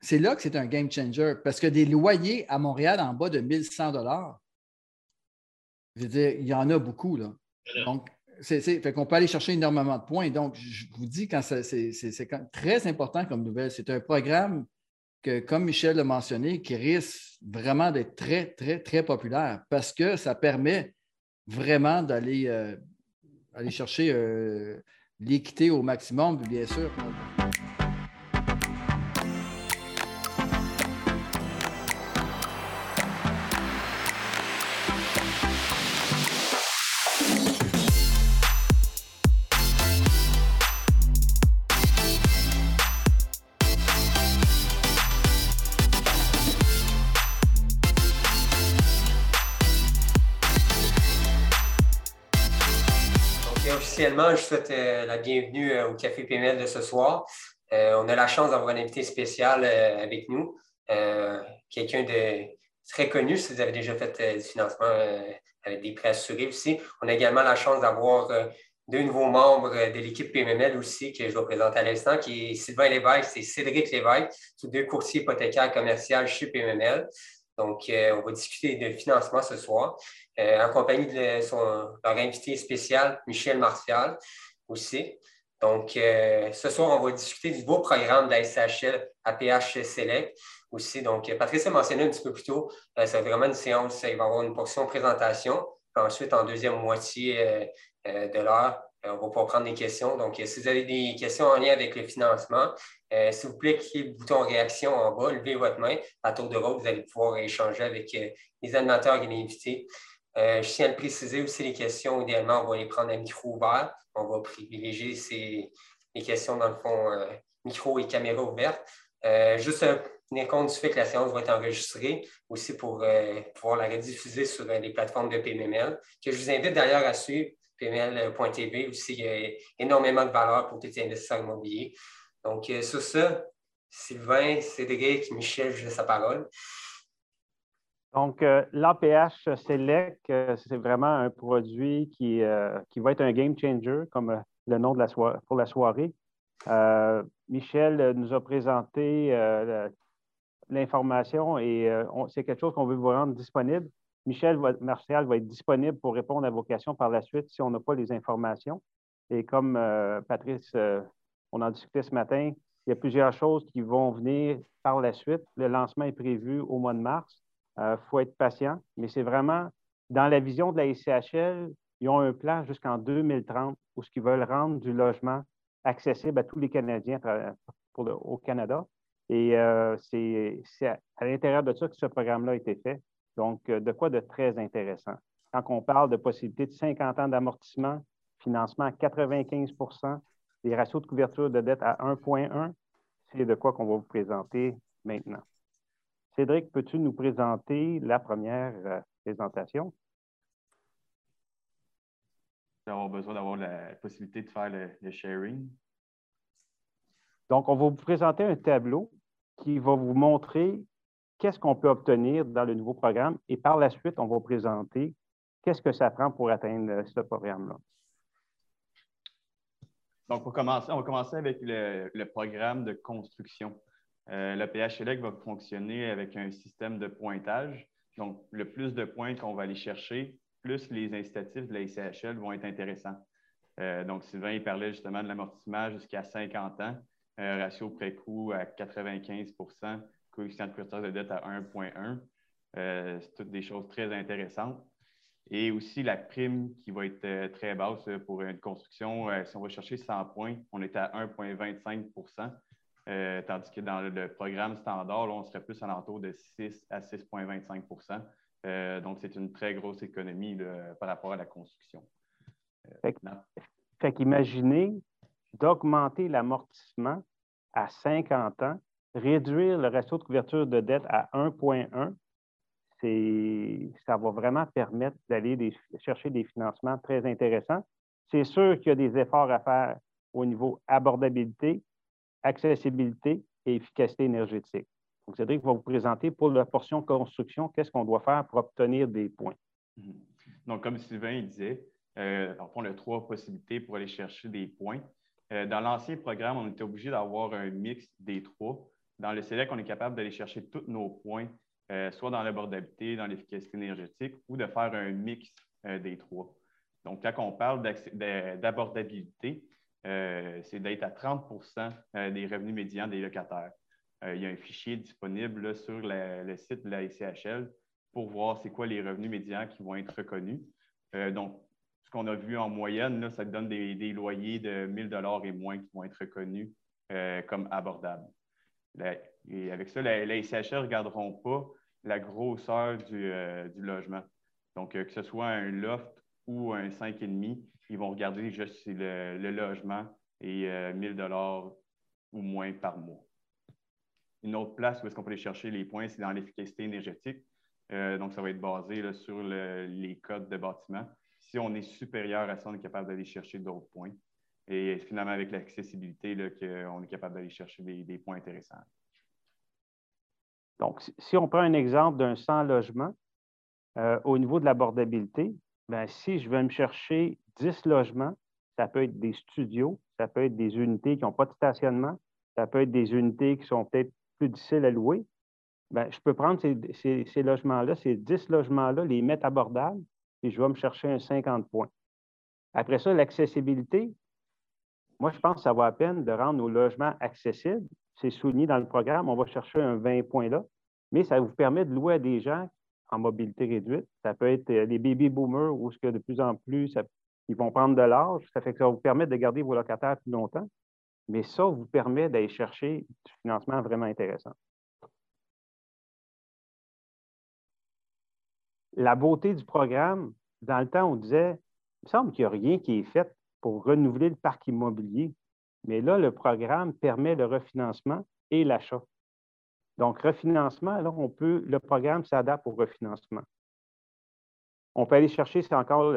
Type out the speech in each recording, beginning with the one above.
c'est là que c'est un game changer parce que des loyers à Montréal en bas de 1100 dollars, je veux dire, il y en a beaucoup. Là. Donc, c'est, fait qu'on peut aller chercher énormément de points. Donc, je vous dis, quand c'est, très important comme nouvelle. C'est un programme que, comme Michel l'a mentionné, qui risque vraiment d'être très, très, très populaire parce que ça permet vraiment d'aller euh, aller chercher euh, l'équité au maximum, bien sûr. Je souhaite euh, la bienvenue euh, au Café PML de ce soir. Euh, on a la chance d'avoir un invité spécial avec nous, quelqu'un de très connu si vous avez déjà fait du financement avec des prêts assurés aussi. On a également la chance d'avoir deux nouveaux membres de l'équipe PMML aussi, que je vais présenter à l'instant, qui est Sylvain Lévesque et Cédric Lévesque, tous deux courtiers hypothécaires commerciaux chez PMML. Donc, on va discuter de financement ce soir. Euh, en compagnie de son, leur invité spécial, Michel Martial, aussi. Donc, euh, ce soir, on va discuter du beau programme de la SHL APH Select aussi. Donc, Patrice a mentionné un petit peu plus tôt, euh, c'est vraiment une séance, il va y avoir une portion présentation. ensuite, en deuxième moitié de l'heure, on va pouvoir prendre des questions. Donc, si vous avez des questions en lien avec le financement, s'il vous plaît, cliquez le bouton réaction en bas, levez votre main. À tour de rôle, vous allez pouvoir échanger avec les animateurs et les invités. Euh, je tiens à le préciser aussi, les questions, idéalement, on va les prendre à micro ouvert. On va privilégier ces, les questions, dans le fond, euh, micro et caméra ouverte. Euh, juste tenir compte du fait que la séance va être enregistrée aussi pour pouvoir la rediffuser sur les plateformes de PMML, que je vous invite d'ailleurs à suivre pml.tv aussi. Il y a énormément de valeur pour tous les investisseurs immobiliers. Donc, sur ça, Sylvain, Cédric, Michel, je laisse la parole. Donc, euh, l'APH Select, euh, c'est vraiment un produit qui, euh, qui, va être un game changer, comme le nom de pour la soirée. Michel nous a présenté l'information et c'est quelque chose qu'on veut vous rendre disponible. Michel Martial va être disponible pour répondre à vos questions par la suite si on n'a pas les informations. Et comme Patrice, on en discutait ce matin, il y a plusieurs choses qui vont venir par la suite. Le lancement est prévu au mois de mars. Il euh, faut être patient, mais c'est vraiment dans la vision de la ICHL, ils ont un plan jusqu'en 2030 où ce qu'ils veulent rendre du logement accessible à tous les Canadiens au Canada. Et euh, c'est à, l'intérieur de ça que ce programme-là a été fait. Donc, euh, de quoi de très intéressant. Quand on parle de possibilité de 50 ans d'amortissement, financement à 95% des ratios de couverture de dette à 1,1, c'est de quoi qu'on va vous présenter maintenant. Cédric, peux-tu nous présenter la première euh, présentation? avoir besoin d'avoir la possibilité de faire le, sharing. Donc, on va vous présenter un tableau qui va vous montrer qu'est-ce qu'on peut obtenir dans le nouveau programme et par la suite, on va présenter qu'est-ce que ça prend pour atteindre ce programme-là. Donc, pour commencer, on va commencer avec le programme de construction. Euh, le PHLEC va fonctionner avec un système de pointage. Donc, le plus de points qu'on va aller chercher, plus les incitatifs de la ICHL vont être intéressants. Euh, donc, Sylvain, il parlait justement de l'amortissement jusqu'à 50 ans, euh, ratio pré-coût à 95 coefficient de couverture de dette à 1,1. C'est toutes des choses très intéressantes. Et aussi la prime qui va être très basse pour une construction. si on va chercher 100 points, on est à 1,25% euh, tandis que dans le programme standard, on serait plus à l'entour de 6 à 6,25% euh, Donc, c'est une très grosse économie par rapport à la construction. Euh, fait, qu'imaginez d'augmenter l'amortissement à 50 ans, réduire le ratio de couverture de dette à 1,1, ça va vraiment permettre d'aller chercher des financements très intéressants. C'est sûr qu'il y a des efforts à faire au niveau abordabilité, accessibilité et efficacité énergétique. Donc, Cédric va vous présenter pour la portion construction, qu'est-ce qu'on doit faire pour obtenir des points. Mhm. Donc, comme Sylvain disait, euh, on a trois possibilités pour aller chercher des points. Euh, dans l'ancien programme, on était obligé d'avoir un mix des trois. Dans le SELEC, on est capable d'aller chercher tous nos points, euh, soit dans l'abordabilité, dans l'efficacité énergétique, ou de faire un mix des trois. Donc, quand on parle d'abordabilité, c'est d'être à 30% des revenus médians des locataires. il y a un fichier disponible sur le site de la ICHL pour voir c'est quoi les revenus médians qui vont être reconnus. donc, ce qu'on a vu en moyenne, là, ça donne des, loyers de 1000 dollars et moins qui vont être reconnus euh, comme abordables. Et avec ça, les ICHR ne regarderont pas la grosseur du, euh, logement. Donc, euh, que ce soit un loft ou un 5,5, ils vont regarder juste le, le logement et 1000 dollars ou moins par mois. Une autre place où est-ce qu'on peut aller chercher les points, c'est dans l'efficacité énergétique. donc, ça va être basé sur les codes de bâtiment si on est supérieur à ça, on est capable d'aller chercher d'autres points. Et finalement, avec l'accessibilité, on est capable d'aller chercher des, points intéressants. Donc, si on prend un exemple d'un 100 logements, euh, au niveau de l'abordabilité, ben, si je veux me chercher 10 logements, ça peut être des studios, ça peut être des unités qui n'ont pas de stationnement, ça peut être des unités qui sont peut-être plus difficiles à louer. Ben, je peux prendre ces, ces logements-là, ces 10 logements-là, les mettre abordables, et je vais me chercher un 50 points. Après ça, l'accessibilité, moi, je pense que ça vaut la peine de rendre nos logements accessibles. C'est souligné dans le programme, on va chercher un 20 points là, mais ça vous permet de louer à des gens en mobilité réduite. Ça peut être les euh, baby boomers où ce que de plus en plus, ils vont prendre de l'âge. Ça fait que ça va vous permettre de garder vos locataires plus longtemps. Mais ça vous permet d'aller chercher du financement vraiment intéressant. la beauté du programme, dans le temps, on disait, il me semble qu'il n'y a rien qui est fait pour renouveler le parc immobilier. Mais là, le programme permet le refinancement et l'achat. Donc, refinancement, là, on peut, le programme s'adapte au refinancement. On peut aller chercher, c'est encore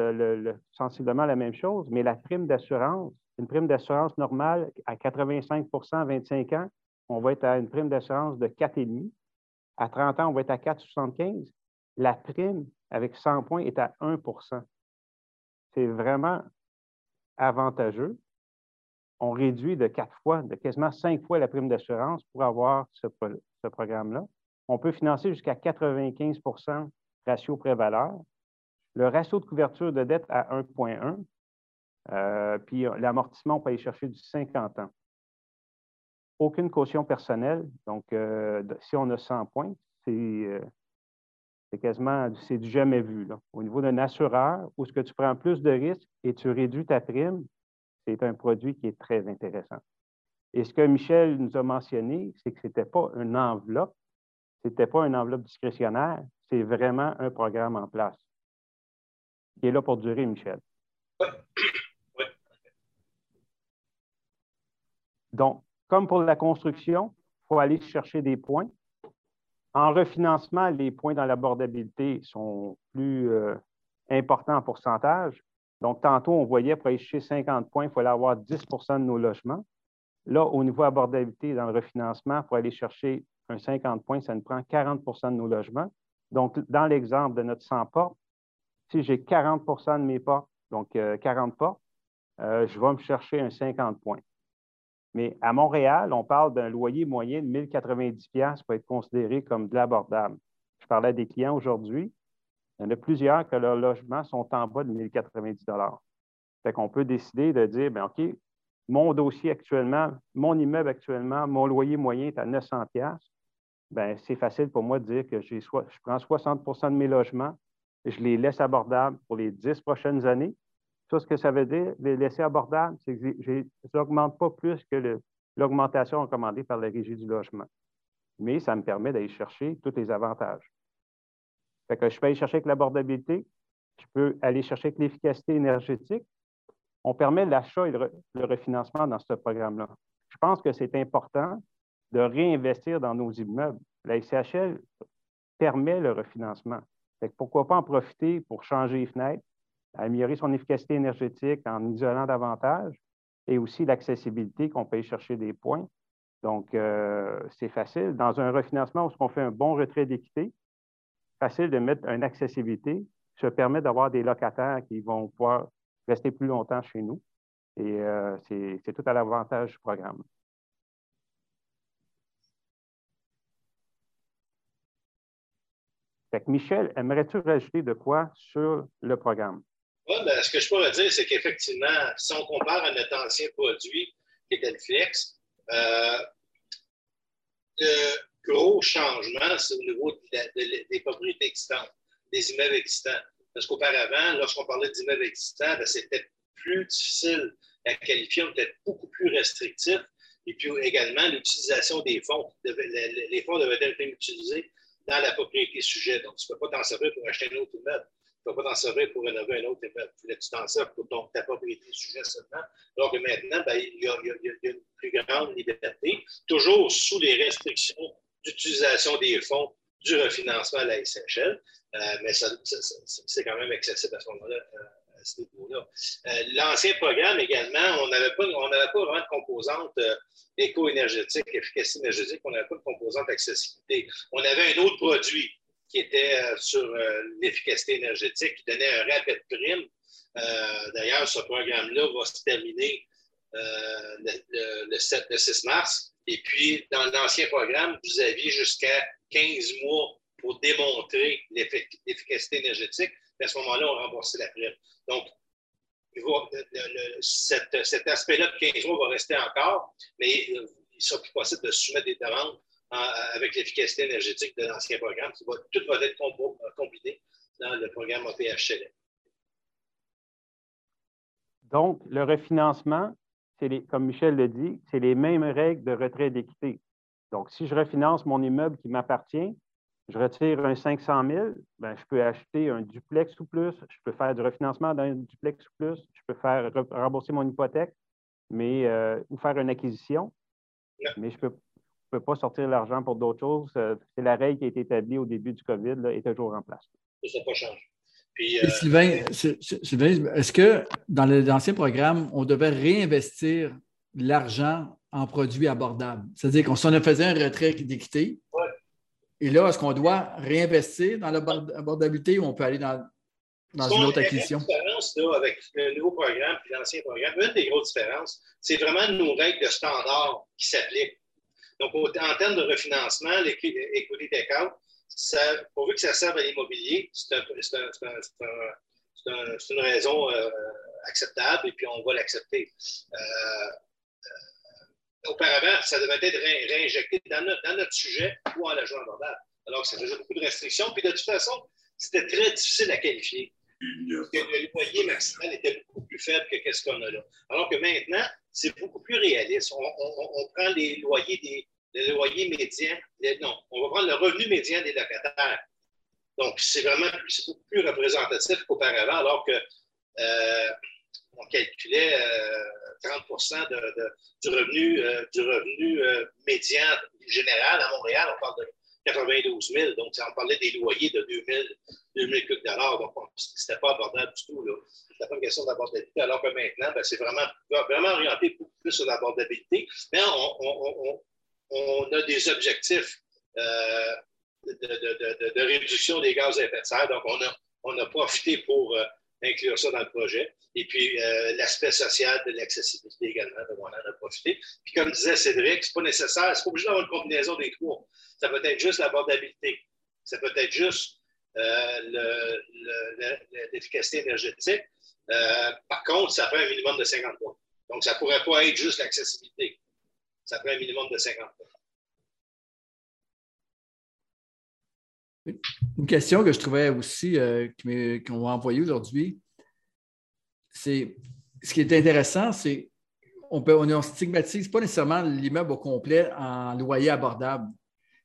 sensiblement la même chose, mais la prime d'assurance, une prime d'assurance normale à 85% à 25 ans, on va être à une prime d'assurance de 4,5. À 30 ans, on va être à 4,75 la prime avec 100 points est à 1% C'est vraiment avantageux. On réduit de quatre fois, de quasiment cinq fois la prime d'assurance pour avoir ce, programme-là. On peut financer jusqu'à 95% ratio pré-valeur. Le ratio de couverture de dette à 1,1. Euh, puis l'amortissement, on peut aller chercher du 50 ans. Aucune caution personnelle. Donc, euh, si on a 100 points, c'est euh, c'est quasiment, c'est du jamais vu. Au niveau d'un assureur, où ce que tu prends plus de risques et tu réduis ta prime, c'est un produit qui est très intéressant. Et ce que Michel nous a mentionné, c'est que ce n'était pas une enveloppe, ce n'était pas une enveloppe discrétionnaire, c'est vraiment un programme en place qui est là pour durer, Michel. Oui. oui. Donc, comme pour la construction, il faut aller chercher des points. En refinancement, les points dans l'abordabilité sont plus euh, importants en pourcentage. Donc, tantôt, on voyait pour aller chercher 50 points, il fallait avoir 10% de nos logements. Là, au niveau abordabilité, dans le refinancement, pour aller chercher un 50 points, ça nous prend 40% de nos logements. Donc, dans l'exemple de notre 100 portes, si j'ai 40% de mes portes, donc 40 euh, portes, euh, je vais me chercher un 50 points. Mais à Montréal, on parle d'un loyer moyen de 1090 pour être considéré comme de l'abordable. Je parlais des clients aujourd'hui. Il y en a plusieurs que leurs logements sont en bas de 1090 Fait qu'on peut décider de dire, bien, OK, mon dossier actuellement, mon immeuble actuellement, mon loyer moyen est à 900 Bien, c'est facile pour moi de dire que je prends 60% de mes logements, et je les laisse abordables pour les 10 prochaines années, ce que ça veut dire, les laisser abordables, c'est que je n'augmente pas plus que l'augmentation recommandée par la Régie du logement. Mais ça me permet d'aller chercher tous les avantages. Que je peux aller chercher avec l'abordabilité, je peux aller chercher avec l'efficacité énergétique. On permet l'achat et le, refinancement dans ce programme-là. Je pense que c'est important de réinvestir dans nos immeubles. La SCHL permet le refinancement. Pourquoi pas en profiter pour changer les fenêtres, améliorer son efficacité énergétique en isolant davantage et aussi l'accessibilité qu'on peut chercher des points. Donc, euh, c'est facile. Dans un refinancement où on fait un bon retrait d'équité, facile de mettre une accessibilité. Ça permet d'avoir des locataires qui vont pouvoir rester plus longtemps chez nous. Et euh, c'est tout à l'avantage du programme. Fait Michel, aimerais-tu rajouter de quoi sur le programme? Oui, ben, ce que je pourrais dire, c'est qu'effectivement, si on compare à notre ancien produit, qui était le Flex, euh, le gros changement, c'est au niveau des propriétés existantes, des immeubles existants. Parce qu'auparavant, lorsqu'on parlait d'immeubles existants, ben, c'était plus difficile à qualifier, on était beaucoup plus restrictif. Et puis également, l'utilisation des fonds. Les fonds devaient être utilisés dans la propriété sujet. Donc, tu ne peux pas t'en servir pour acheter un autre immeuble. Ne peux pas t'en servir pour rénover un autre immeuble. Tu t'en servir pour ta propriété sujet seulement. Alors que maintenant, il, y a, une plus grande liberté, toujours sous les restrictions d'utilisation des fonds du refinancement à la SHL. Euh, mais c'est quand même accessible à ce moment-là. Euh, à niveau-là. Euh, l'ancien programme également, on n'avait pas, pas vraiment de composante éco-énergétique, efficacité énergétique, on n'avait pas de composante accessibilité. On avait un autre produit qui était sur l'efficacité énergétique, qui donnait un rapide prime. D'ailleurs, ce programme-là va se terminer le, le, 7, le 6 mars. Et puis, dans l'ancien programme, vous aviez jusqu'à 15 mois pour démontrer l'efficacité énergétique. à ce moment-là, on remboursait la prime. Donc, cet, aspect-là de 15 mois va rester encore, mais euh, il sera plus possible de soumettre des demandes avec l'efficacité énergétique de l'ancien programme. Qui va, tout va être combiné dans le programme APHL. Donc, le refinancement, comme Michel le dit, c'est les mêmes règles de retrait d'équité. Donc, si je refinance mon immeuble qui m'appartient, je retire un 500 000, ben, je peux acheter un duplex ou plus, je peux faire du refinancement d'un duplex ou plus, je peux faire rembourser mon hypothèque, mais, euh, ou faire une acquisition, mais je ne peux, pas sortir l'argent pour d'autres choses. Euh, c'est la règle qui a été établie au début du COVID, là, est toujours en place. Ça n'a pas changé. Euh, Sylvain, est-ce que dans l'ancien programme, on devait réinvestir l'argent en produits abordables? C'est-à-dire qu'on s'en faisait un retrait d'équité. Et là, est-ce qu'on doit réinvestir dans l'abordabilité ou on peut aller dans, dans une autre acquisition? La différence là, avec le nouveau programme et l'ancien programme, une des grosses différences, c'est vraiment nos règles de standard qui s'appliquent. Donc, en termes de refinancement, l'equity take-out, pourvu que ça serve à l'immobilier, c'est une raison euh, acceptable et puis on va l'accepter. Euh, euh, auparavant, ça devait être réinjecté dans notre, sujet ou en logement abordable. Alors ça faisait beaucoup de restrictions. Puis de toute façon, c'était très difficile à qualifier. Le loyer maximal était beaucoup plus faible que ce qu'on a là. Alors que maintenant, c'est beaucoup plus réaliste. on prend les loyers des, le loyer médian, non, on va prendre le revenu médian des locataires. Donc, c'est vraiment beaucoup plus représentatif qu'auparavant, alors que euh, on calculait 30 euh, du revenu, euh, du revenu médian général à Montréal. On parle de 92 000. Donc, on parlait des loyers de 2 000, 2000 dollars. Donc, ce n'était pas abordable du tout. Ce n'était pas une question d'abordabilité. Alors que maintenant, ben, c'est vraiment, vraiment orienté beaucoup plus sur l'abordabilité. Mais on, on a des objectifs euh, de, réduction des gaz à effet de serre. Donc, on a, on a profité pour euh, inclure ça dans le projet. Et puis, euh, l'aspect social de l'accessibilité également, on en a profité. Puis, comme disait Cédric, ce n'est pas nécessaire, ce n'est pas obligé d'avoir une combinaison des trois. Ça peut être juste l'abordabilité. Ça peut être juste l'efficacité énergétique. par contre, ça fait un minimum de 50 points. Donc, ça pourrait pas être juste l'accessibilité ça prend un minimum de 50 Une question que je trouvais aussi euh, qu'on va envoyer aujourd'hui, c'est ce qui est intéressant, c'est on ne stigmatise pas nécessairement l'immeuble au complet en loyer abordable.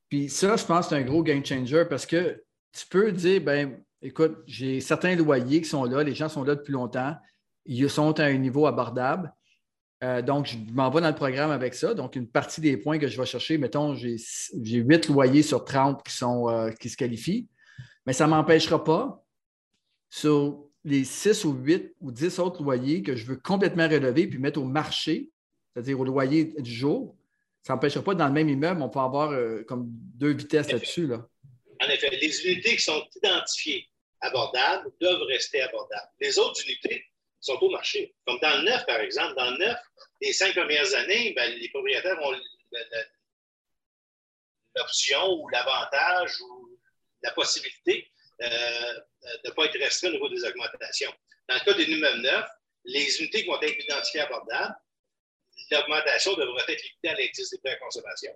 Puis ça, je pense que c'est un gros game changer parce que tu peux dire, ben, écoute, j'ai certains loyers qui sont là, les gens sont là depuis longtemps, ils sont à un niveau abordable. Euh, donc, je m'en vais dans le programme avec ça. Donc, une partie des points que je vais chercher, mettons, j'ai huit loyers sur 30 qui, sont, euh, qui se qualifient, mais ça ne m'empêchera pas sur les 6 ou 8 ou 10 autres loyers que je veux complètement relever puis mettre au marché, c'est-à-dire au loyer du jour. Ça n'empêchera pas dans le même immeuble, on peut avoir euh, comme deux vitesses là-dessus. Là. En effet, les unités qui sont identifiées abordables doivent rester abordables. Les autres unités sont au marché. Comme dans le neuf, par exemple. Dans le neuf, les cinq premières années, ben, les propriétaires ont l'option ou l'avantage ou la possibilité de ne pas être restreint au niveau des augmentations. Dans le cas des immeubles neufs, les unités qui vont être identifiées abordables, l'augmentation devra être limitée à l'indice des prêts à consommation.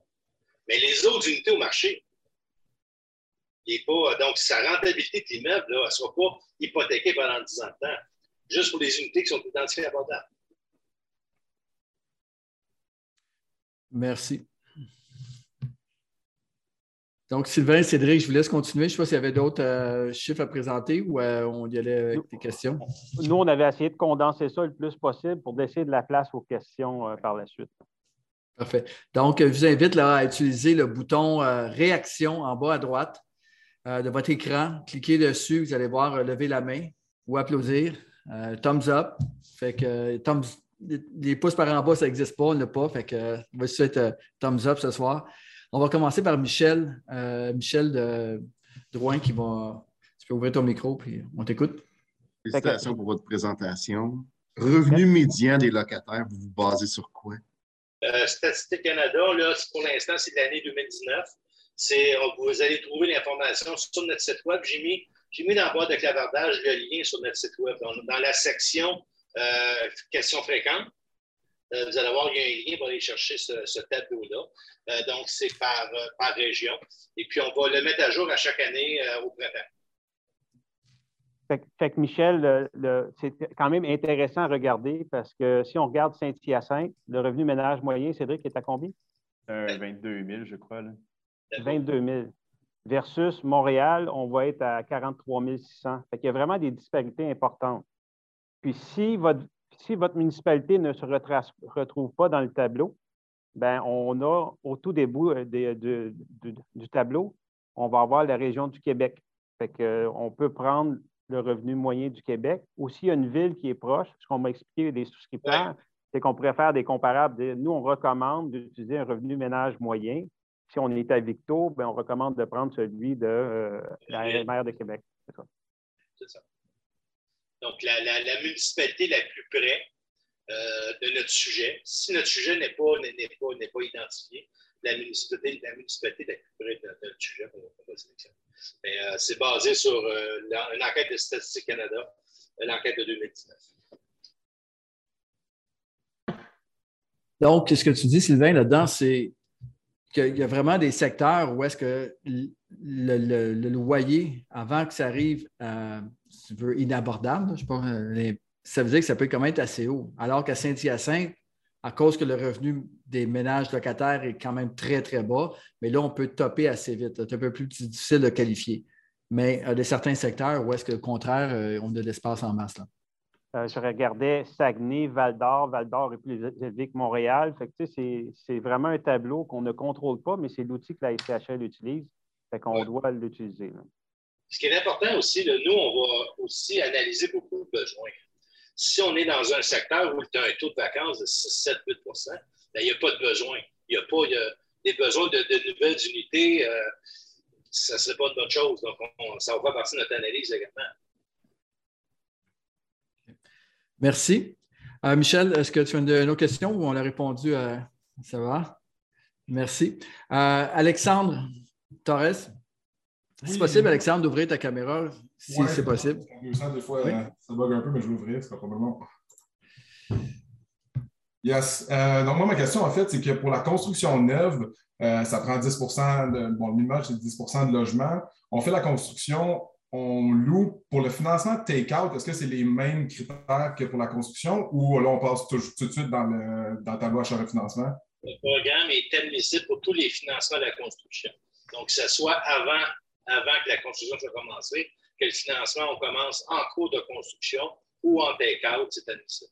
Mais les autres unités au marché, donc sa rentabilité de l'immeuble ne sera pas hypothéquée pendant 10 ans de temps, juste pour les unités qui sont identifiées abordables. Merci. Donc, Sylvain, Cédric, je vous laisse continuer. Je ne sais pas s'il y avait d'autres euh, chiffres à présenter ou euh, on y allait avec des questions. Nous, on avait essayé de condenser ça le plus possible pour laisser de la place aux questions euh, par la suite. Parfait. Donc, je vous invite là, à utiliser le bouton Réaction en bas à droite de votre écran. Cliquez dessus, vous allez voir lever la main ou applaudir. thumbs up. Fait que thumbs, les pouces par en bas, ça n'existe pas, on n'a pas. Fait que va être thumbs up ce soir. On va commencer par Michel. Euh, Michel de Drouin qui va. Tu peux ouvrir ton micro, puis on t'écoute. Félicitations pour votre présentation. Revenu médian des locataires, vous vous basez sur quoi? Euh, Statistique Canada, là, pour l'instant, c'est l'année 2019. vous allez trouver l'information sur notre site web. J'ai mis, mis dans la boîte de clavardage le lien sur notre site web. Dans, la section euh, questions fréquentes, vous allez voir, il y a un lien pour aller chercher ce, tableau-là. Euh, donc, c'est euh, par, région. Et puis, on va le mettre à jour à chaque année au printemps. Fait, que Michel, c'est quand même intéressant à regarder parce que si on regarde Saint-Hyacinthe, le revenu ménage moyen, Cédric, est à combien? 22 000, je crois. 22 000. Versus Montréal, on va être à 43 600. Fait qu'il y a vraiment des disparités importantes. Puis si votre si votre municipalité ne se retrouve pas dans le tableau, ben on a au tout début euh, du tableau, on va avoir la région du Québec. Fait que, euh, on peut prendre le revenu moyen du Québec. Aussi, il y a une ville qui est proche. Ce qu'on m'a expliqué des souscripteurs, c'est qu'on pourrait faire des comparables. nous, on recommande d'utiliser un revenu ménage moyen. Si on est à Victo, ben, on recommande de prendre celui de euh, la maire de Québec. C'est ça. Donc, la, municipalité la plus près euh, de notre sujet. Si notre sujet n'est pas, pas, pas identifié, la municipalité, la municipalité plus près de, notre sujet, on va sélectionner. Mais euh, c'est basé sur euh, une enquête de Statistique Canada, l'enquête de 2019. Donc, ce que tu dis, Sylvain, là-dedans, c'est qu'il y a vraiment des secteurs où est-ce que le, loyer, avant que ça arrive à tu veux, inabordable. Je pas, euh, ça veut dire que ça peut quand même être assez haut. Alors qu'à Saint-Hyacinthe, à cause que le revenu des ménages locataires est quand même très, très bas, mais là, on peut topper assez vite. C'est un peu plus difficile de qualifier. Mais il y a certains secteurs où est-ce que, au contraire, euh, on a de l'espace en masse. Là. Euh, je regardais Saguenay, Val-d'Or. Val-d'Or est plus élevé que Montréal. c'est vraiment un tableau qu'on ne contrôle pas, mais c'est l'outil que la SCHL utilise. Fait qu'on doit l'utiliser. Ce qui est important aussi, nous, on va aussi analyser beaucoup de besoins. Si on est dans un secteur où tu as un taux de vacances de 6, 7, 8 il n'y a pas de besoin. Il y a pas des besoins de, nouvelles unités. Euh, ça ne serait pas une bonne chose. Donc, ça va faire partie de notre analyse également. Merci. Euh, Michel, est-ce que tu as une, autre question ou on a répondu à ça va? Merci. Euh, Alexandre Torres. C'est possible, Alexandre, d'ouvrir ta caméra, si c'est possible. des fois, euh, ça bug un peu, mais je vais ouvrir, c'est pas probablement. Yes. Euh, donc, moi, ma question, en fait, c'est que pour la construction neuve, euh, ça prend 10 de, bon, le minimum, c'est 10% de logement. On fait la construction, on loue. Pour le financement de take-out, est-ce que c'est les mêmes critères que pour la construction ou là, on passe tout, de suite dans le, dans le tableau achat refinancement? Le programme est admissible pour tous les financements de la construction. Donc, que ce soit avant avant que la construction soit commencée, que le financement, on commence en cours de construction ou en take-out, c'est admissible.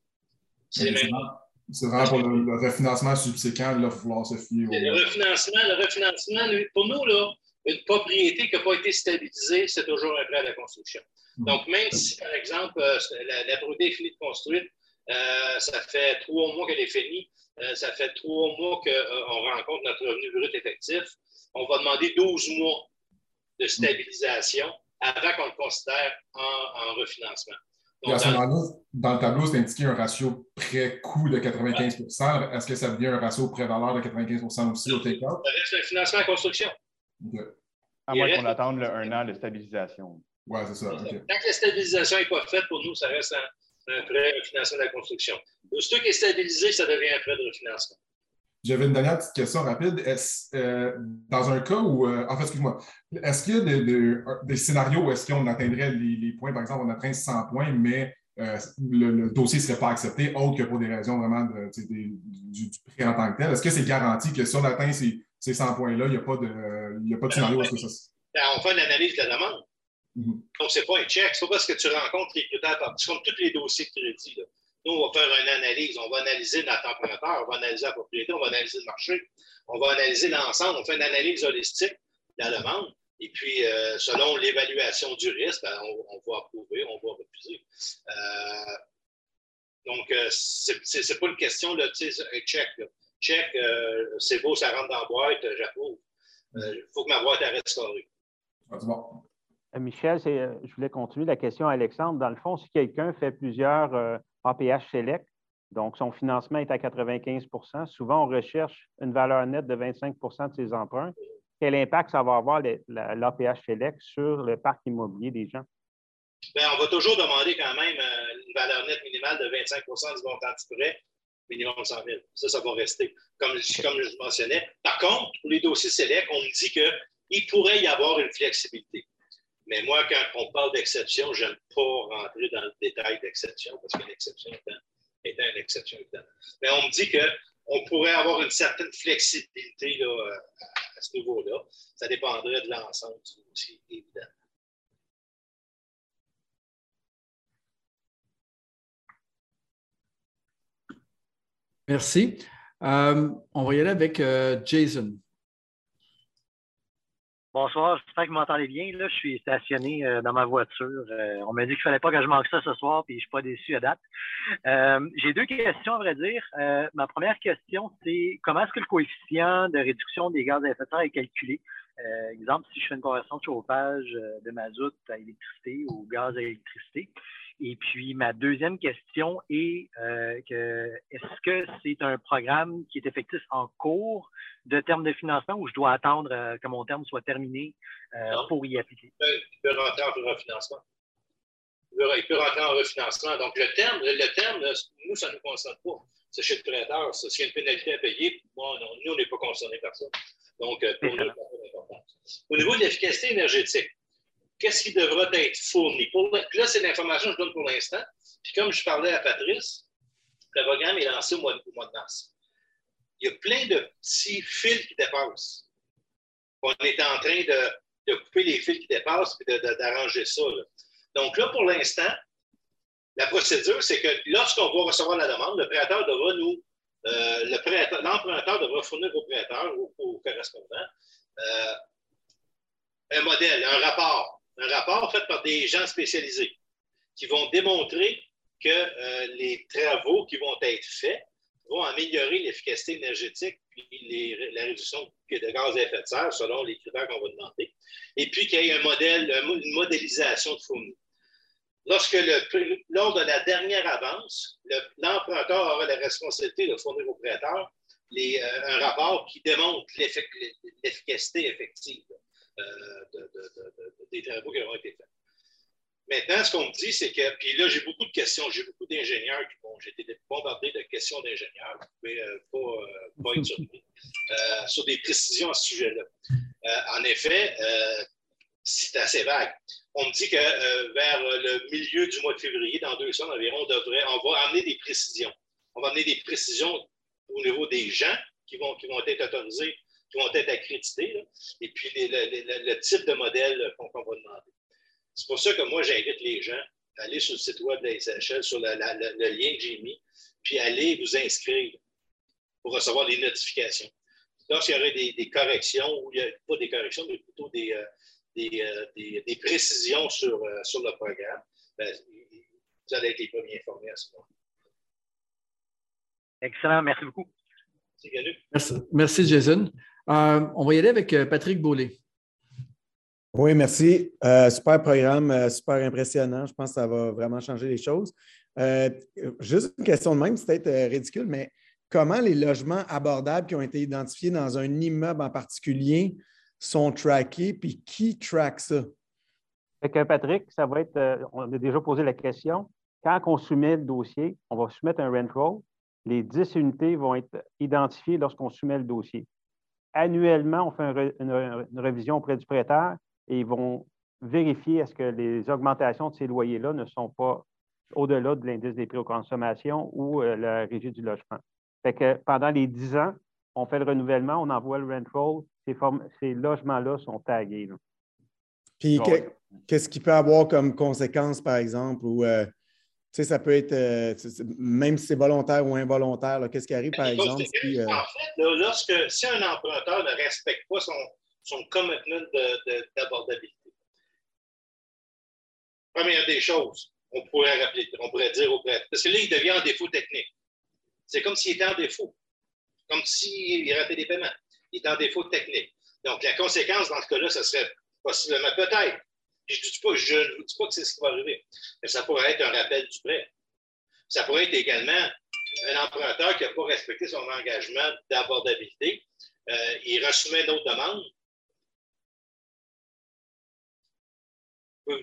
C'est vraiment pour le, refinancement subséquent, là, il va falloir se fier Le refinancement, le refinancement, pour nous, là, une propriété qui n'a pas été stabilisée, c'est toujours un prêt à la construction. Hmm. Donc, même si, par exemple, euh, la, propriété est finie de construire, euh, ça fait trois mois qu'elle est finie, euh, ça fait trois mois qu'on rencontre notre revenu brut effectif, on va demander 12 mois de stabilisation avant qu'on le considère en, refinancement. à ce moment-là, dans le tableau, c'est indiqué un ratio prêt-coût de 95% Est-ce que ça devient un ratio prêt-valeur de 95% aussi au take-out? Ça reste un financement en construction. À moins qu'on attende le un an de stabilisation. Oui, c'est ça. Tant que la stabilisation n'est pas faite, pour nous, ça reste un, un prêt de refinancement de la construction. Aussitôt qui est stabilisé, ça devient un prêt de refinancement. J'avais une dernière petite question rapide. Est euh, dans un cas où, euh, en fait, excuse-moi, est-ce qu'il y a des, scénarios où est-ce qu'on atteindrait les, les, points, par exemple, on atteint 100 points, mais euh, le, le, dossier ne serait pas accepté, autre que pour des raisons vraiment de, des, du, du, prix en tant que tel? Est-ce que c'est garanti que si on atteint ces, ces 100 points-là, il n'y a, pas de, il y a pas de scénario? Est-ce que ça... Ben, on fait une analyse de la demande. Mm -hmm. Donc, ce n'est pas un check. Ce n'est pas parce que tu rencontres les critères, c'est comme tous les dossiers de crédit. Là. Nous, on va faire une analyse. On va analyser notre emprunteur, on va analyser la propriété, on va analyser le marché, on va analyser l'ensemble. On fait une analyse holistique de la demande. Et puis, euh, selon l'évaluation du risque, ben, on, on, va approuver, on va refuser. Euh, donc, euh, ce n'est pas une question de check. Là. Check, euh, c'est beau, ça rentre dans la boîte, j'approuve. Euh, Il faut que ma boîte reste carrée. Bon. Michel, je voulais continuer la question à Alexandre. Dans le fond, si quelqu'un fait plusieurs APH Select, donc son financement est à 95% souvent on recherche une valeur nette de 25% de ses emprunts. Quel impact ça va avoir l'APH Select sur le parc immobilier des gens? Bien, on va toujours demander quand même une valeur nette minimale de 25% du montant du prêt, minimum 100 000. Ça, ça va rester, comme, comme je mentionnais. Par contre, pour les dossiers Select, on me dit qu'il pourrait y avoir une flexibilité. Mais moi, quand on parle d'exception, je n'aime pas rentrer dans le détail d'exception parce qu'une exception étant, étant une exception étant. Mais on me dit qu'on pourrait avoir une certaine flexibilité là, à ce niveau-là. Ça dépendrait de l'ensemble du dossier, évidemment. Merci. Euh, on va y aller avec euh, Jason. Bonsoir, j'espère que vous m'entendez bien. Là, je suis stationné euh, dans ma voiture. Euh, on m'a dit qu'il fallait pas que je manque ça ce soir, puis je suis pas déçu à date. Euh, J'ai deux questions, à vrai dire. Euh, ma première question, c'est comment est-ce que le coefficient de réduction des gaz à effet de serre est calculé? exemple, si je fais une conversion de chauffage de mazout à électricité ou gaz à électricité. Et puis, ma deuxième question est euh, que est-ce que c'est un programme qui est effectif en cours de termes de financement ou je dois attendre euh, que mon terme soit terminé euh, pour y appliquer? Il peut rentrer en refinancement. Il peut rentrer en refinancement. Donc, le terme, le terme nous, ça ne nous concerne pas. C'est chez le prêteur. S'il y a une pénalité à payer, bon, non, nous, on n'est pas concernés par ça. Donc, pour nous, c'est important. Au niveau de l'efficacité énergétique, qu'est-ce qui devra être fourni? Pour, là, c'est l'information que je donne pour l'instant. Puis comme je parlais à Patrice, le programme est lancé au mois, de mars. Il y a plein de petits fils qui dépassent. On est en train de, couper les fils qui dépassent et d'arranger ça. Donc là, pour l'instant, la procédure, c'est que lorsqu'on va recevoir la demande, le devra nous, euh, l'emprunteur devra fournir au prêteur ou au correspondant euh, un modèle, un rapport un rapport fait par des gens spécialisés qui vont démontrer que euh, les travaux qui vont être faits vont améliorer l'efficacité énergétique et la réduction de gaz à effet de serre selon les critères qu'on va demander. Et puis qu'il y ait un modèle, une modélisation de fourni. Lorsque lors de la dernière avance, l'emprunteur aura la responsabilité de fournir au prêteur les, euh, un rapport qui démontre l'efficacité effective de, de, de, des travaux qui auront été faits. Maintenant, ce qu'on me dit, c'est que, puis là, j'ai beaucoup de questions, j'ai beaucoup d'ingénieurs qui vont, j'ai été bombardé de questions d'ingénieurs, vous pouvez euh, pas, euh, pas, être surpris, euh, sur des précisions à ce sujet-là. En effet, c'est assez vague. On me dit que vers le milieu du mois de février, dans deux semaines environ, on, devrait, on va amener des précisions. On va amener des précisions au niveau des gens qui vont, qui vont être autorisés qui vont être accrédités, là, et puis les, le, type de modèle qu'on qu va demander. C'est pour ça que moi, j'invite les gens à aller sur le site web de la SHL, sur la, la, le lien que j'ai mis, puis aller vous inscrire pour recevoir les notifications. Lorsqu'il y aurait des, des, corrections, ou il y a, pas des corrections, mais plutôt des, euh, des, euh, des, des, précisions sur, euh, sur le programme, ben, vous allez être les premiers informés à ce moment. Excellent, merci beaucoup. Merci, merci Jason. Euh, on va y aller avec Patrick Beaulé. Oui, merci. Euh, super programme, euh, super impressionnant. Je pense que ça va vraiment changer les choses. Euh, juste une question de même, c'est peut-être ridicule, mais comment les logements abordables qui ont été identifiés dans un immeuble en particulier sont trackés, puis qui track ça? Fait que Patrick, ça va être, euh, on a déjà posé la question. Quand on soumet le dossier, on va soumettre un rent roll. Les 10 unités vont être identifiées lorsqu'on soumet le dossier. Annuellement, on fait une, révision auprès du prêteur et ils vont vérifier est-ce que les augmentations de ces loyers-là ne sont pas au-delà de l'indice des prix aux consommations ou euh, la régie du logement. Fait que pendant les 10 ans, on fait le renouvellement, on envoie le rent roll, ces, logements-là sont tagués. Puis, qu'est-ce qui peut avoir comme conséquence, par exemple, ou euh, ça peut être, euh, même si c'est volontaire ou involontaire, qu'est-ce qui arrive, par exemple? Si, euh, En fait, lorsque, si un emprunteur ne respecte pas son, son commitment d'abordabilité, première des choses, on pourrait, rappeler, on pourrait dire au prêtre, parce que là, il devient en défaut technique. C'est comme s'il était en défaut, comme s'il ratait des paiements. Il est en défaut technique. Donc, la conséquence dans ce cas-là, ce serait possiblement peut-être. Je ne dis pas, je ne vous dis pas que c'est ce qui va arriver, mais ça pourrait être un rappel du prêt. Ça pourrait être également un emprunteur qui n'a pas respecté son engagement d'abordabilité. Euh, il resoumet une autre demande.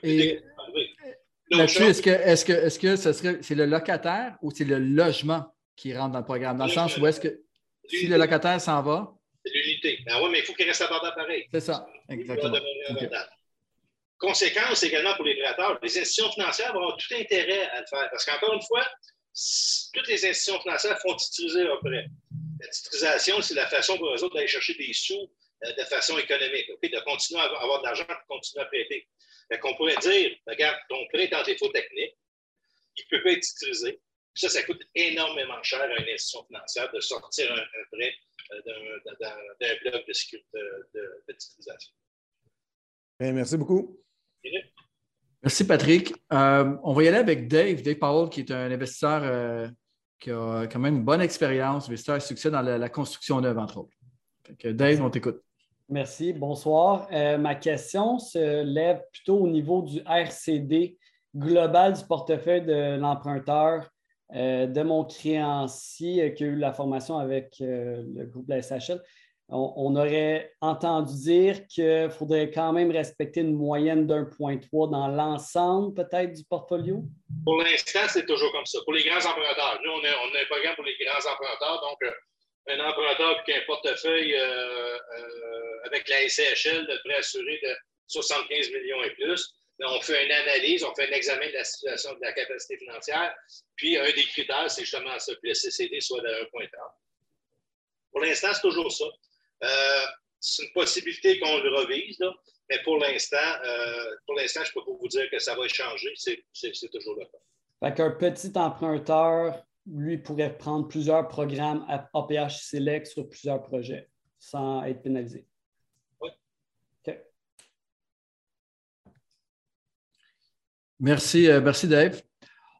Et là-dessus, est-ce que, est-ce que, est-ce que ce serait, c'est le locataire ou c'est le logement qui rentre dans le programme? Dans le sens où est-ce que si le locataire s'en va, c'est l'unité. Ben oui, mais il faut qu'il reste abordable pareil. C'est ça, exactement. Conséquence également pour les prêteurs, les institutions financières vont avoir tout intérêt à le faire. Parce qu'encore une fois, toutes les institutions financières font tituriser leurs prêts. La titrisation, c'est la façon pour eux autres d'aller chercher des sous euh, de façon économique, de continuer à avoir de l'argent pour continuer à prêter. On pourrait dire, regarde, ton prêt est en défaut technique, il ne peut pas être titrisé. Ça, ça coûte énormément cher à une institution financière de sortir un prêt euh, d'un bloc de, sécurité, de, titrisation. merci beaucoup. Merci, Patrick. Euh, on va y aller avec Dave, Dave Powell, qui est un investisseur euh, qui a quand même une bonne expérience, investisseur à succès dans la, construction neuve, entre autres. Dave, on t'écoute. Merci, bonsoir. ma question se lève plutôt au niveau du RCD global du portefeuille de l'emprunteur. Euh, de mon créancier euh, qui a eu la formation avec euh, le groupe de la SHL, on, aurait entendu dire qu'il faudrait quand même respecter une moyenne d'1,3 dans l'ensemble peut-être du portfolio? Pour l'instant, c'est toujours comme ça. Pour les grands emprunteurs, nous, on a, on a un programme pour les grands emprunteurs, donc un emprunteur qui a un portefeuille avec la SHL devrait assurer de 75 millions et plus on fait une analyse, on fait un examen de la situation de la capacité financière, puis un des critères, c'est justement ça, que le CCD soit de 1,3. Pour l'instant, c'est toujours ça. Euh, c'est une possibilité qu'on le revise, mais pour l'instant, euh, pour l'instant, je ne peux pas vous dire que ça va changer. C'est toujours le cas. Fait qu'un petit emprunteur, lui, pourrait prendre plusieurs programmes APH Select sur plusieurs projets sans être pénalisé. Merci, euh, merci Dave.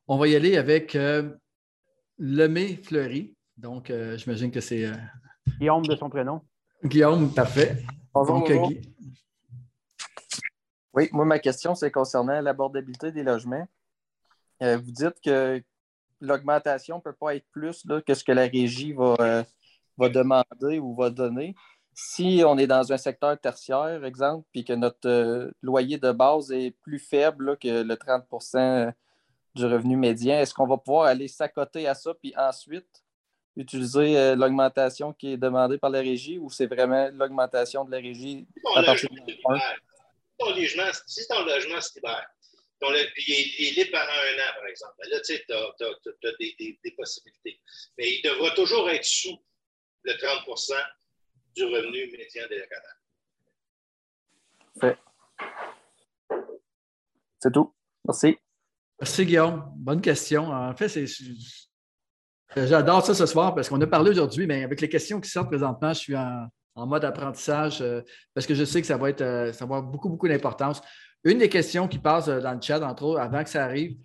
On va y aller avec euh, Lemay Fleury. Donc, euh, j'imagine que c'est. Guillaume de son prénom. Guillaume, parfait. Bonjour. Oui, moi, ma question, c'est concernant l'abordabilité des logements. vous dites que l'augmentation ne peut pas être plus que ce que la régie va, va demander ou va donner si on est dans un secteur tertiaire, exemple, puis que notre euh, loyer de base est plus faible que le 30% du revenu médian, est-ce qu'on va pouvoir aller s'accoter à ça, puis ensuite utiliser euh, l'augmentation qui est demandée par la régie ou c'est vraiment l'augmentation de la régie à partir de ton logement, si ton logement c'est puis il est libre pendant un an, par exemple, ben là, tu sais, tu as, des, des, possibilités. Mais il devra toujours être sous le 30% du revenu médian des locataires. C'est tout. Merci. Merci, Guillaume. Bonne question. En fait, c'est. J'adore ça ce soir parce qu'on a parlé aujourd'hui, mais avec les questions qui sortent présentement, je suis en, mode apprentissage euh, parce que je sais que ça va, être, euh, ça va avoir beaucoup, beaucoup d'importance. Une des questions qui passe euh, dans le chat, entre autres, avant que ça arrive,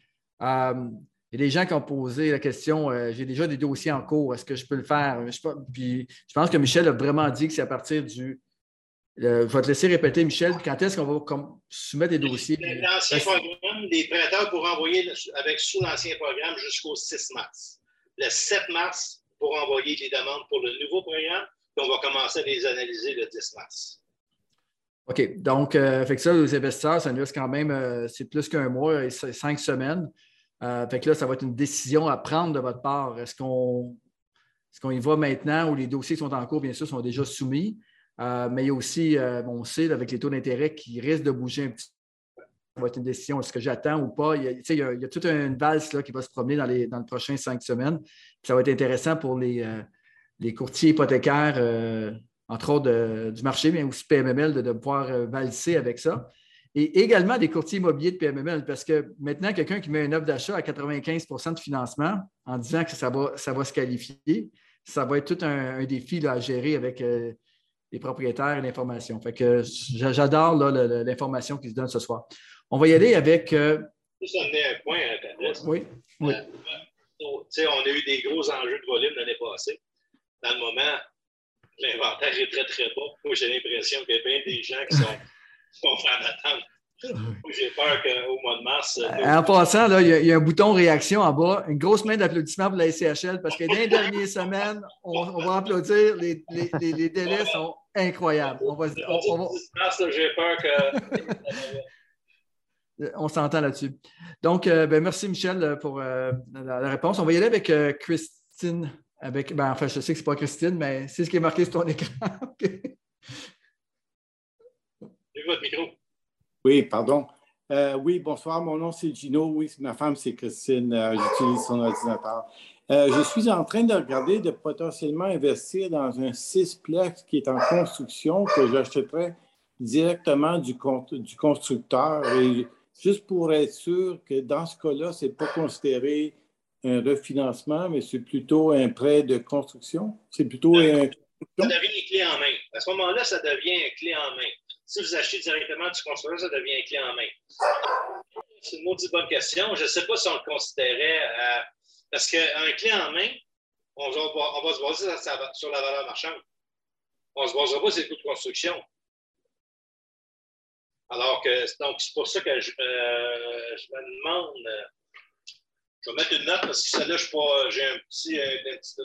il y a des gens qui ont posé la question euh, j'ai déjà des dossiers en cours, est-ce que je peux le faire? Je, Puis je pense que Michel a vraiment dit que c'est à partir du. je vais te laisser répéter, Michel, quand est-ce qu'on va soumettre des dossiers? L'ancien programme, les prêteurs pourront envoyer avec sous l'ancien programme jusqu'au 6 mars. Le 7 mars, pour envoyer les demandes pour le nouveau programme, puis on va commencer à les analyser le 10 mars. OK. Donc, euh, fait que ça, les investisseurs, ça nous laisse quand même, euh, c'est plus qu'un mois, c'est cinq semaines. Euh, fait que là, ça va être une décision à prendre de votre part. Est-ce qu'on est qu'on y va maintenant où les dossiers sont en cours, bien sûr, sont déjà soumis? mais il y a aussi, on sait, avec les taux d'intérêt qui risquent de bouger un petit ça va être une décision, est-ce que j'attends ou pas? Il y, a, il, y a, toute une valse là, qui va se promener dans les, dans cinq semaines. ça va être intéressant pour les, les courtiers hypothécaires entre autres du marché, mais aussi PMML, de, pouvoir euh, valser avec ça. Et également des courtiers immobiliers de PMML, parce que maintenant, quelqu'un qui met une offre d'achat à 95% de financement en disant que ça va, ça va se qualifier, ça va être tout un, défi à gérer avec euh, les propriétaires et l'information. Fait que j'adore l'information qui se donne ce soir. On va y aller avec. Euh... Juste amener un point, hein, Oui. oui. Euh, on a eu des gros enjeux de volume l'année passée. Dans le moment, l'inventaire est très, très bas. Moi, j'ai l'impression qu'il y a bien des gens qui sont, sont en attente. J'ai peur qu'au mois de mars. Euh, en passant, là, il, y a, un bouton réaction en bas. Une grosse main d'applaudissement pour la SCHL parce que dans les dernières semaines, on, va applaudir. Les, les, les, délais sont incroyables. On va, J'ai peur que. on s'entend là-dessus. Donc, euh, ben, merci Michel pour euh, la, réponse. On va y aller avec Christine avec, ben, enfin, je sais que ce n'est pas Christine, mais c'est ce qui est marqué sur ton écran. votre micro. Oui, pardon. Euh, oui, bonsoir. Mon nom, c'est Gino. Oui, ma femme, c'est Christine. Euh, j'utilise son ordinateur. Euh, je suis en train de regarder de potentiellement investir dans un cisplex qui est en construction que j'achèterais directement du, du constructeur. Et juste pour être sûr que dans ce cas-là, ce n'est pas considéré un refinancement, mais c'est plutôt un prêt de construction? C'est plutôt un... Ça devient une clé en main. À ce moment-là, ça devient un clé en main. Si vous achetez directement du constructeur, ça devient un clé en main. C'est une maudite bonne question. Je ne sais pas si on le considérait. Euh, parce qu'un clé en main, on va, on va se baser sur, la valeur marchande. On ne se basera pas sur les coûts de construction. Alors que, donc, c'est pour ça que je, euh, je me demande je vais mettre une note parce que celle-là, j'ai un petit, un petit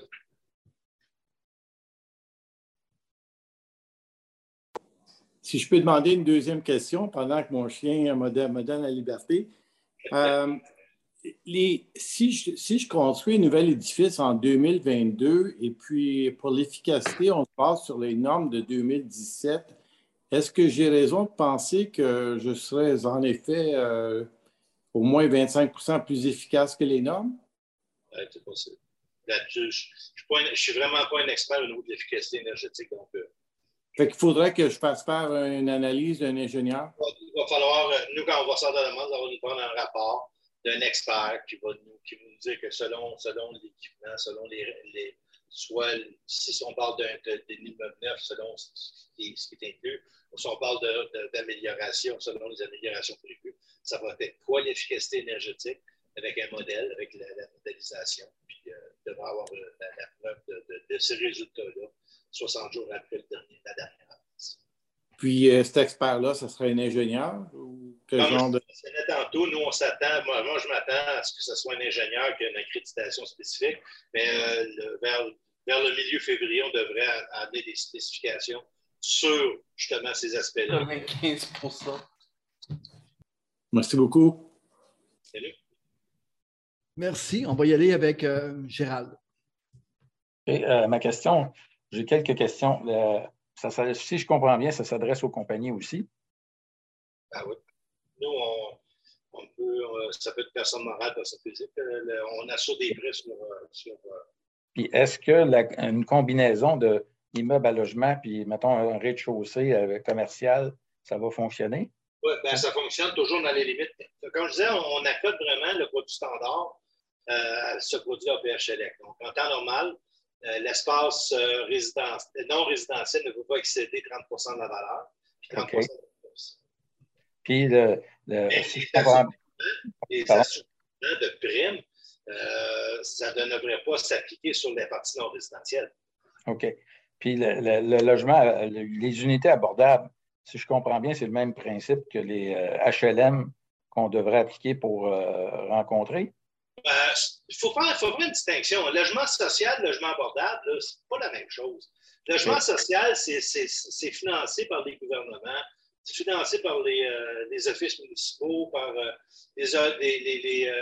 Si je peux demander une deuxième question pendant que mon chien me donne, la liberté. Euh, si, je, si, je, construis un nouvel édifice en 2022 et puis pour l'efficacité, on se base sur les normes de 2017, est-ce que j'ai raison de penser que je serais en effet euh, au moins 25% plus efficace que les normes? c'est possible. je ne suis, vraiment pas un expert au niveau de l'efficacité énergétique. Donc, euh, fait qu'il faudrait que je fasse faire une analyse d'un ingénieur. Il va falloir, euh, nous, quand on va sortir de la demande, on va nous prendre un rapport d'un expert qui va, nous, qui nous dire que selon, selon l'équipement, selon les, les, soit si on parle d'un immeuble neuf, selon ce qui, est inclus, ou si on parle d'amélioration, selon les améliorations prévues, ça va être quoi l'efficacité énergétique avec un modèle, avec la, modélisation, puis euh, devra avoir euh, la, preuve de, ces résultats-là 60 jours après le dernier, la dernière Puis euh, cet expert-là, ce serait un ingénieur ou quel genre de. Tantôt, nous, on s'attend, moi, je m'attends à ce que ce soit un ingénieur qui a une accréditation spécifique, mais vers, vers, le milieu février, on devrait amener des spécifications sur justement ces aspects-là. 15 Merci beaucoup. Salut. Merci. On va y aller avec euh, Gérald. Euh, ma question, j'ai quelques questions. ça, si je comprends bien, ça s'adresse aux compagnies aussi. Ah oui. Nous, on, peut, euh, ça peut être personne morale, personne physique. on assure des prêts sur. sur puis est-ce que une combinaison d'immeubles à logement, puis mettons un rez-de-chaussée commercial, ça va fonctionner? Oui, ben, ça fonctionne toujours dans les limites. Comme je disais, on, accorde vraiment le produit standard euh, à ce produit APHLEC. Donc, en temps normal, euh, l'espace euh, non résidentiel ne peut pas excéder 30% de la valeur. Puis 30 de Puis le, les, assurances de primes, ça ne devrait pas s'appliquer sur les parties non résidentielles. OK. Puis le logement, les unités abordables, si je comprends bien, c'est le même principe que les HLM euh, qu'on devrait appliquer pour euh, rencontrer? Il euh, faut, faire, une distinction. Logement social, logement abordable, ce n'est pas la même chose. Logement social, c'est financé par les gouvernements c'est financé par les, euh, offices municipaux, par euh, les, les,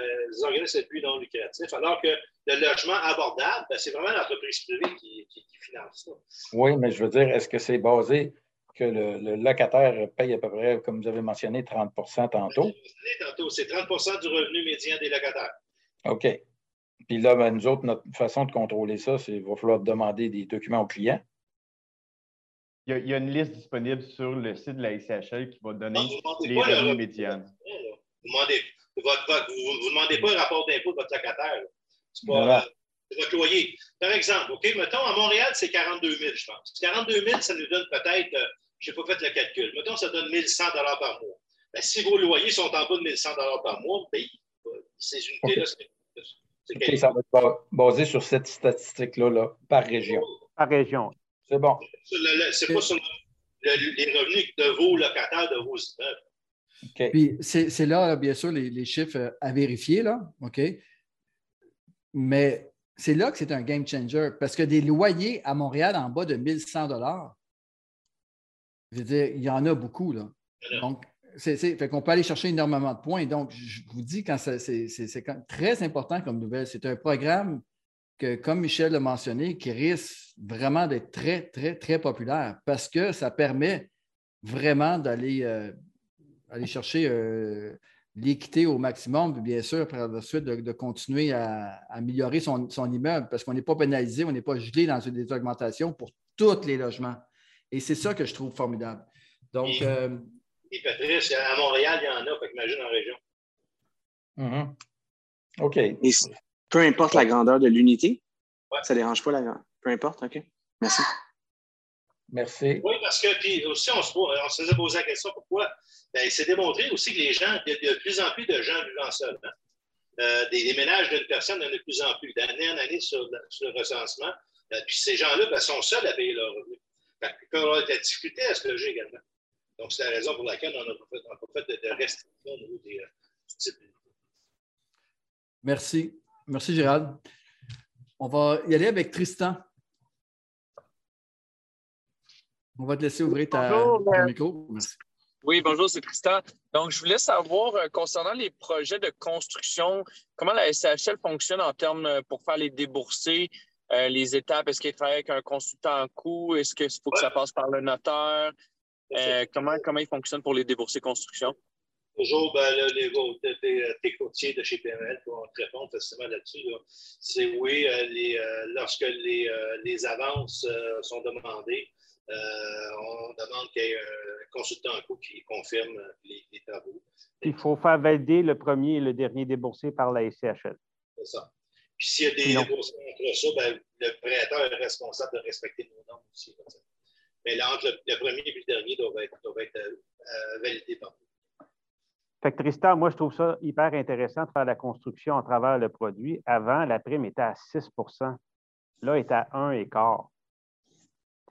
organismes plus non lucratifs, alors que le logement abordable, ben, c'est vraiment l'entreprise privée qui, finance ça. Oui, mais je veux dire, est-ce que c'est basé que le, locataire paye à peu près, comme vous avez mentionné, 30 tantôt? tantôt, c'est 30% du revenu médian des locataires. OK. Puis là, ben, nous autres, notre façon de contrôler ça, c'est qu'il va falloir demander des documents aux clients. Il y, a, une liste disponible sur le site de la ICHL qui va donner les revenus médians. Vous ne demandez pas un rapport d'impôt de votre locataire. C'est pas votre loyer. Par exemple, OK, mettons, à Montréal, c'est 42 000, je pense. 42 000, ça nous donne peut-être, euh, je n'ai pas fait le calcul, mettons, ça donne 1 100 par mois. Ben, si vos loyers sont en bas de 1 100 par mois, ben, ces unités-là, c'est ça va être basé sur cette statistique-là là, par région. Par région. C'est bon. C'est pas sur les revenus de vos locataires, de vos immeubles. Puis c'est là, bien sûr, les, chiffres euh, à vérifier, là, OK? Mais c'est là que c'est un game changer parce que des loyers à Montréal en bas de 1100 je veux dire, il y en a beaucoup, là. Donc, c'est, fait qu'on peut aller chercher énormément de points. Donc, je vous dis, quand c'est, très important comme nouvelle. C'est un programme que, comme Michel l'a mentionné, qui risque vraiment d'être très, très, très populaire parce que ça permet vraiment d'aller euh, aller chercher euh, l'équité au maximum, puis bien sûr, par la suite, de, continuer à, améliorer son, immeuble parce qu'on n'est pas pénalisé, on n'est pas gelé dans une des augmentations pour tous les logements. Et c'est ça que je trouve formidable. Donc, euh, et Patrice, à Montréal, il y en a, fait qu'imagine en région. Mm-hmm. OK. Peu importe la grandeur de l'unité, ça ne dérange pas la grandeur. Peu importe, OK. Merci. Merci. Oui, parce que puis aussi, on se, on se faisait poser la question pourquoi? Ben, c'est démontré aussi que les gens, il y a de plus en plus de gens vivant seuls. Hein. Euh, des, ménages d'une personne, il y en a de plus en plus, d'année en année sur, le recensement. Euh, puis ces gens-là ben, sont seuls à payer leurs revenus. Ils peuvent avoir de la difficulté à se loger également. Donc, c'est la raison pour laquelle on n'a pas fait, de, restrictions au niveau des, euh, Merci. Merci, Gérald. On va y aller avec Tristan. On va te laisser ouvrir ta, ton euh, micro. Oui, bonjour, c'est Tristan. Donc, je voulais savoir, euh, concernant les projets de construction, comment la SHL fonctionne en termes pour faire les déboursés, les étapes? Est-ce qu'il travaille avec un consultant en coût? Est-ce qu'il faut que ça passe par le notaire? Euh, comment, comment il fonctionne pour les déboursés construction? Toujours, ben, les, tes courtiers de chez PML vont te répondre facilement là-dessus. C'est oui, euh, les, euh, lorsque les, les avances sont demandées, on demande qu'il y ait un consultant en coût qui confirme les, travaux. Il faut faire valider le premier et le dernier déboursé par la SCHL. C'est ça. Puis s'il y a des déboursés entre ça, ben, le prêteur est responsable de respecter nos normes aussi mais entre le, premier et le dernier doivent être, être euh, euh, validés par nous. Fait que Tristan, moi, je trouve ça hyper intéressant de faire la construction à travers le produit. Avant, la prime était à 6% Là, elle est à 1,5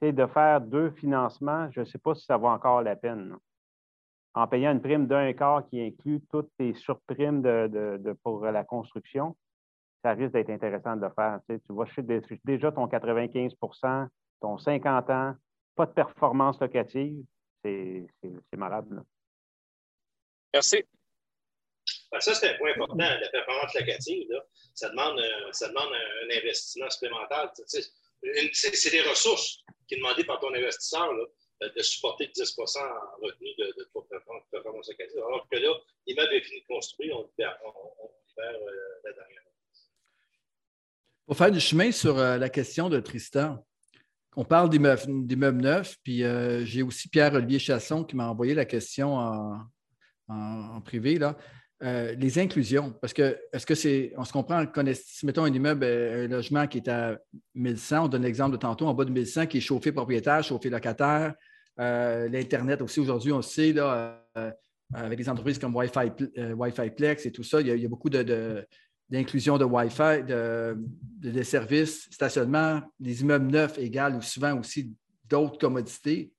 sais, de faire deux financements, je ne sais pas si ça vaut encore la peine. En payant une prime d'un quart qui inclut toutes tes surprimes de, pour la construction, ça risque d'être intéressant de le faire. Tu, vois déjà ton 95% ton 50 ans, pas de performance locative, c'est malade. Merci. Ben, ça, c'est un point important, la performance locative. ça, demande, ça demande un, investissement supplémentaire. c'est des ressources qui sont demandées par ton investisseur de supporter 10% en revenu de, de, performance locative. Alors que là, l'immeuble est fini de construire, on, libère, euh, la dernière. Pour faire du chemin sur euh, la question de Tristan, on parle d'immeubles neufs, puis euh, j'ai aussi Pierre-Olivier Chasson qui m'a envoyé la question en, privé. Là. Euh, les inclusions, parce que est-ce que c'est, on se comprend, si mettons un immeuble, euh, un logement qui est à 1100, on donne l'exemple de tantôt, en bas de 1100, qui est chauffé propriétaire, chauffé locataire, l'Internet aussi aujourd'hui, on sait, là, avec des entreprises comme Wi-Fi, Wi-Fi Plex et tout ça, il y a, beaucoup de d'inclusion de Wi-Fi, de, de, services, stationnement, des immeubles neufs égales ou souvent aussi d'autres commodités.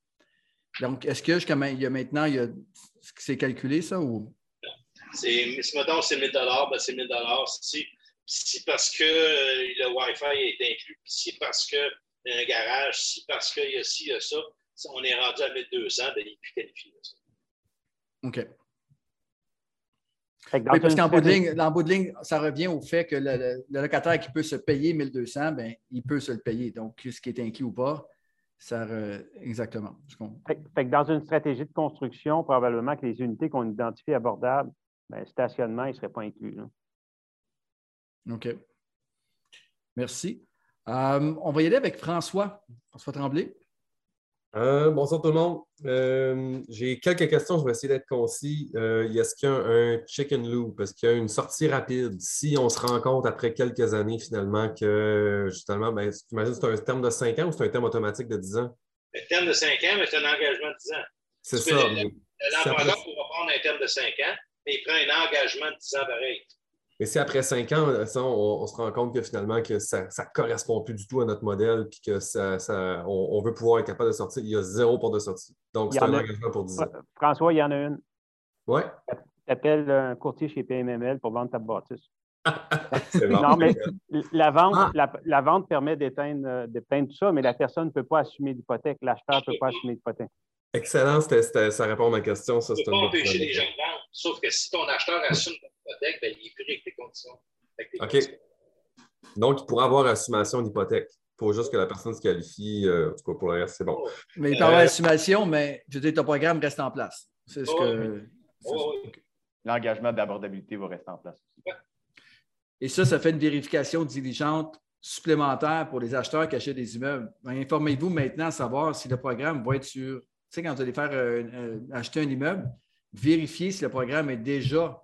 Donc, est-ce que jusqu'à il y a maintenant, il y a, c'est calculé ça ou? C'est, si maintenant c'est 1000 ben c'est 1000 si, si parce que euh, le Wi-Fi est inclus, si parce qu'il y a un garage, si parce qu'il y a ci, il y a ça, on est rendu à 1200, ben, il est plus qualifié. OK. Oui, parce qu'en bout, de ligne, bout de ligne, ça revient au fait que le, locataire qui peut se payer 1200, ben, il peut se le payer. Donc, ce qui est inclus ou pas, ça exactement. Fait, que dans une stratégie de construction, probablement que les unités qu'on identifie abordables, ben, stationnement, ils ne seraient pas inclus. OK. Merci. Euh, on va y aller avec François. François Tremblay. Euh, bonsoir tout le monde. Euh, j'ai quelques questions, je vais essayer d'être concis. Euh, est-ce qu'il y a un, chicken loop? Est-ce qu'il y a une sortie rapide? Si on se rend compte après quelques années finalement que justement, ben, tu imagines que c'est un terme de 5 ans ou c'est un terme automatique de 10 ans? Un terme de 5 ans, mais c'est un engagement de 10 ans. C'est ça. L'emprunceur pourra prendre un terme de 5 ans, mais il prend un engagement de 10 ans pareil. Mais si après cinq ans, on, se rend compte que finalement que ça ne correspond plus du tout à notre modèle, puis que ça, on, veut pouvoir être capable de sortir, il y a zéro porte de sortie. Donc, c'est un engagement pour 10 ans. François, il y en a une. Oui. Tu appelles un courtier chez PMML pour vendre ta bâtisse. non, mais la vente, ah. la, vente permet d'éteindre tout ça, mais la personne ne peut pas assumer l'hypothèque. L'acheteur ne peut pas assumer l'hypothèque. Excellent, ça répond à ma question. Ça, tu ne peux pas empêcher les gens de vendre, sauf que si ton acheteur assume l'hypothèque, ben, il est pris avec tes conditions. OK. Donc, il pourra avoir assumation d'hypothèque. Il faut juste que la personne se qualifie. Euh, en tout cas, pour le reste, c'est bon. Mais il peut avoir euh, assumation, mais je veux dire, ton programme reste en place. C'est ce que. L'engagement d'abordabilité va rester en place aussi. Et ça, ça fait une vérification diligente supplémentaire pour les acheteurs qui achètent des immeubles. Ben, informez-vous maintenant à savoir si le programme va être sur sais, quand vous allez faire euh, euh, acheter un immeuble, vérifiez si le programme est déjà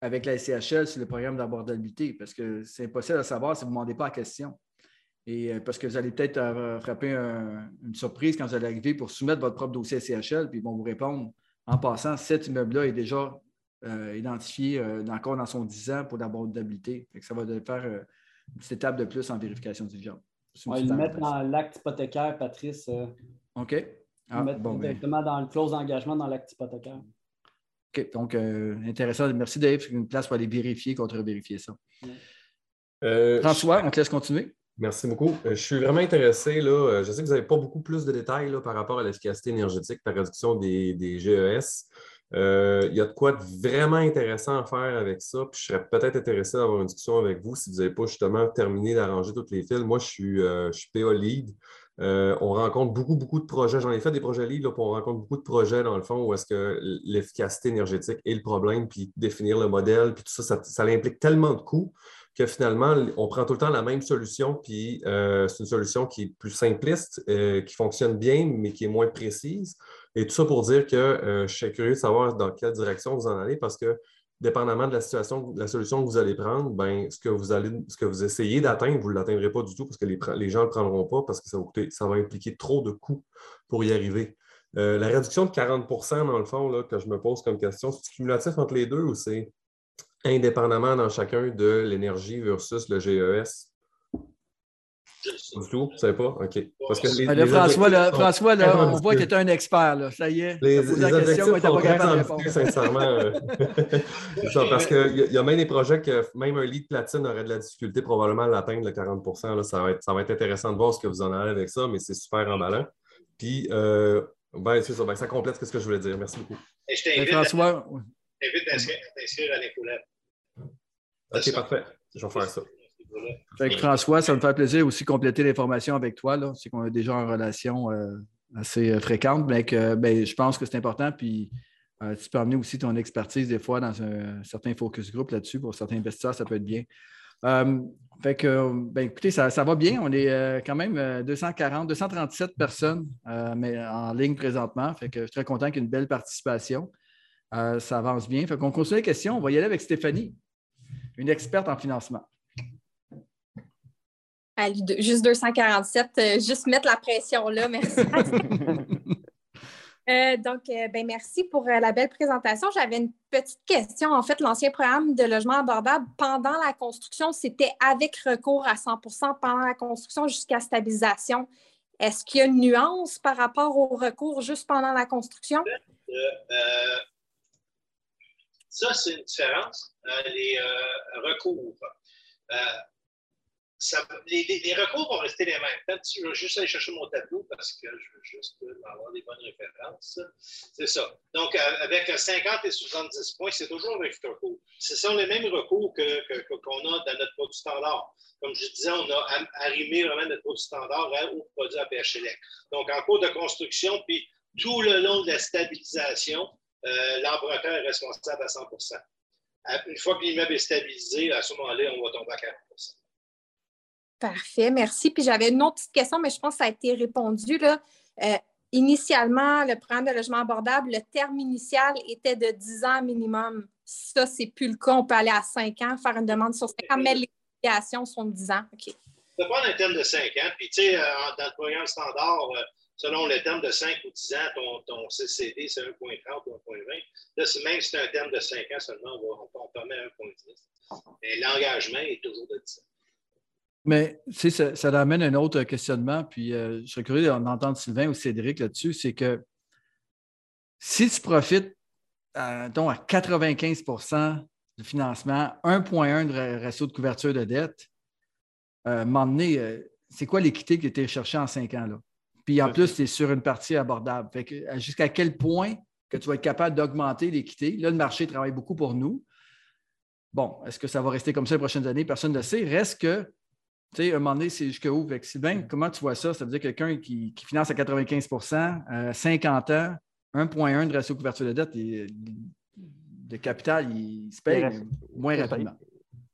avec la SCHL sur le programme d'abordabilité, parce que c'est impossible de savoir si vous ne demandez pas la question. Et euh, parce que vous allez peut-être frapper une surprise quand vous allez arriver pour soumettre votre propre dossier à SCHL, puis ils vont vous répondre en passant, cet immeuble-là est déjà identifié encore dans son 10 ans pour l'abordabilité. Ça va faire une petite étape de plus en vérification diligente. On va le mettre dans l'acte hypothécaire, Patrice. OK. Ah, ben. directement dans le clause d'engagement dans l'acte hypothécaire. OK. Donc, euh, intéressant. Merci, Dave. C'est une place pour aller vérifier, contre-vérifier ça. Euh, François, on te laisse continuer. Merci beaucoup. Euh, je suis vraiment intéressé. Là, je sais que vous n'avez pas beaucoup plus de détails là, par rapport à l'efficacité énergétique par réduction des, GES. il y a de quoi de vraiment intéressant à faire avec ça. Puis je serais peut-être intéressé d'avoir une discussion avec vous si vous n'avez pas justement terminé d'arranger toutes les fils. Moi, je suis, je suis PA lead. Euh, on rencontre beaucoup, beaucoup de projets. J'en ai fait des projets livres, là, on rencontre beaucoup de projets, dans le fond, où est-ce que l'efficacité énergétique est le problème, puis définir le modèle, puis tout ça, ça, implique tellement de coûts que finalement, on prend tout le temps la même solution, puis euh, c'est une solution qui est plus simpliste, euh, qui fonctionne bien, mais qui est moins précise. Et tout ça pour dire que je suis curieux de savoir dans quelle direction vous en allez, parce que dépendamment de la situation, de la solution que vous allez prendre, ben, ce, que vous allez, ce que vous essayez d'atteindre, vous ne l'atteindrez pas du tout parce que les, gens ne le prendront pas parce que ça va, ça va impliquer trop de coûts pour y arriver. Euh, la réduction de 40% dans le fond, là, que je me pose comme question, c'est cumulatif entre les deux ou c'est indépendamment dans chacun de l'énergie versus le GES? Du tout, vous ne savez pas? OK. Parce que les, François, là, François là, on voit que tu es un expert. Là. Ça y est. Les, les la question, sont pas capable de sincèrement. Euh. ça, parce qu'il y, y, a même des projets que même un lead platine aurait de la difficulté probablement à l'atteindre, le 40 là, ça, va être, ça va être intéressant de voir ce que vous en avez avec ça, mais c'est super emballant. Puis, euh, ben, c'est ça, ben, ça complète ce que je voulais dire. Merci beaucoup. Et je t'invite François... à t'inscrire à l'infolette. OK, parfait. Je vais faire ça. François, ça me fait plaisir aussi de compléter l'information avec toi. C'est qu'on est déjà en relation euh, assez euh, fréquente, mais ben, je pense que c'est important. Puis euh, tu peux amener aussi ton expertise des fois dans un certain focus group là-dessus. Pour certains investisseurs, ça peut être bien. fait que, ben, écoutez, ça, va bien. On est quand même 240, 237 personnes mais en ligne présentement. Je suis très content qu'il belle participation. ça avance bien. Fait qu'on continue les questions. On va y aller avec Stéphanie, une experte en financement juste 247, euh, juste mettre la pression là, merci. Euh, donc, euh, ben, merci pour la belle présentation. J'avais une petite question. En fait, l'ancien programme de logement abordable pendant la construction, c'était avec recours à 100% pendant la construction jusqu'à stabilisation. Est-ce qu'il y a une nuance par rapport au recours juste pendant la construction? ça, c'est une différence. les recours les, recours vont rester les mêmes. Je vais juste aller chercher mon tableau parce que je veux juste avoir des bonnes références. C'est ça. Donc, avec 50 et 70 points, c'est toujours avec recours. Ce sont les mêmes recours qu'on que, a dans notre produit standard. Comme je disais, on a arrimé vraiment notre produit standard au produit APHLEC. Donc, en cours de construction, puis tout le long de la stabilisation, euh, est responsable à 100% Une fois que l'immeuble est stabilisé, à ce moment-là, on va tomber à 40 Parfait, merci. Puis j'avais une autre petite question, mais je pense que ça a été répondu. Euh, initialement, le programme de logement abordable, le terme initial était de 10 ans minimum. Ça, c'est plus le cas. On peut aller à 5 ans, faire une demande sur 5 ans, mais les obligations sont de 10 ans. OK. Peux prendre un terme de 5 ans. Puis, tu sais, euh, dans le programme standard, euh, selon le terme de 5 ou 10 ans, ton, CCD, c'est 1,30 ou 1,20. Là, même si c'est un terme de 5 ans seulement, on permet 1,10. Mais l'engagement est toujours de 10 ans. Mais ça, ça amène un autre questionnement, puis euh, je serais curieux d'entendre Sylvain ou Cédric là-dessus, c'est que si tu profites à, à 95% de financement, 1,1 de ratio de couverture de dette, euh, euh, c'est quoi l'équité qui était cherchée en cinq ans? Là? Puis en plus, c'est sur une partie abordable. jusqu'à quel point que tu vas être capable d'augmenter l'équité? Là, le marché travaille beaucoup pour nous. Bon, est-ce que ça va rester comme ça les prochaines années? Personne ne le sait. Reste que tu sais, un moment donné, c'est jusqu'où? Sylvain, comment tu vois ça? Ça veut dire quelqu'un qui, finance à 95% 50 euh, ans, 1,1 de ratio couverture de dette, et, de capital, il se paye moins rapidement.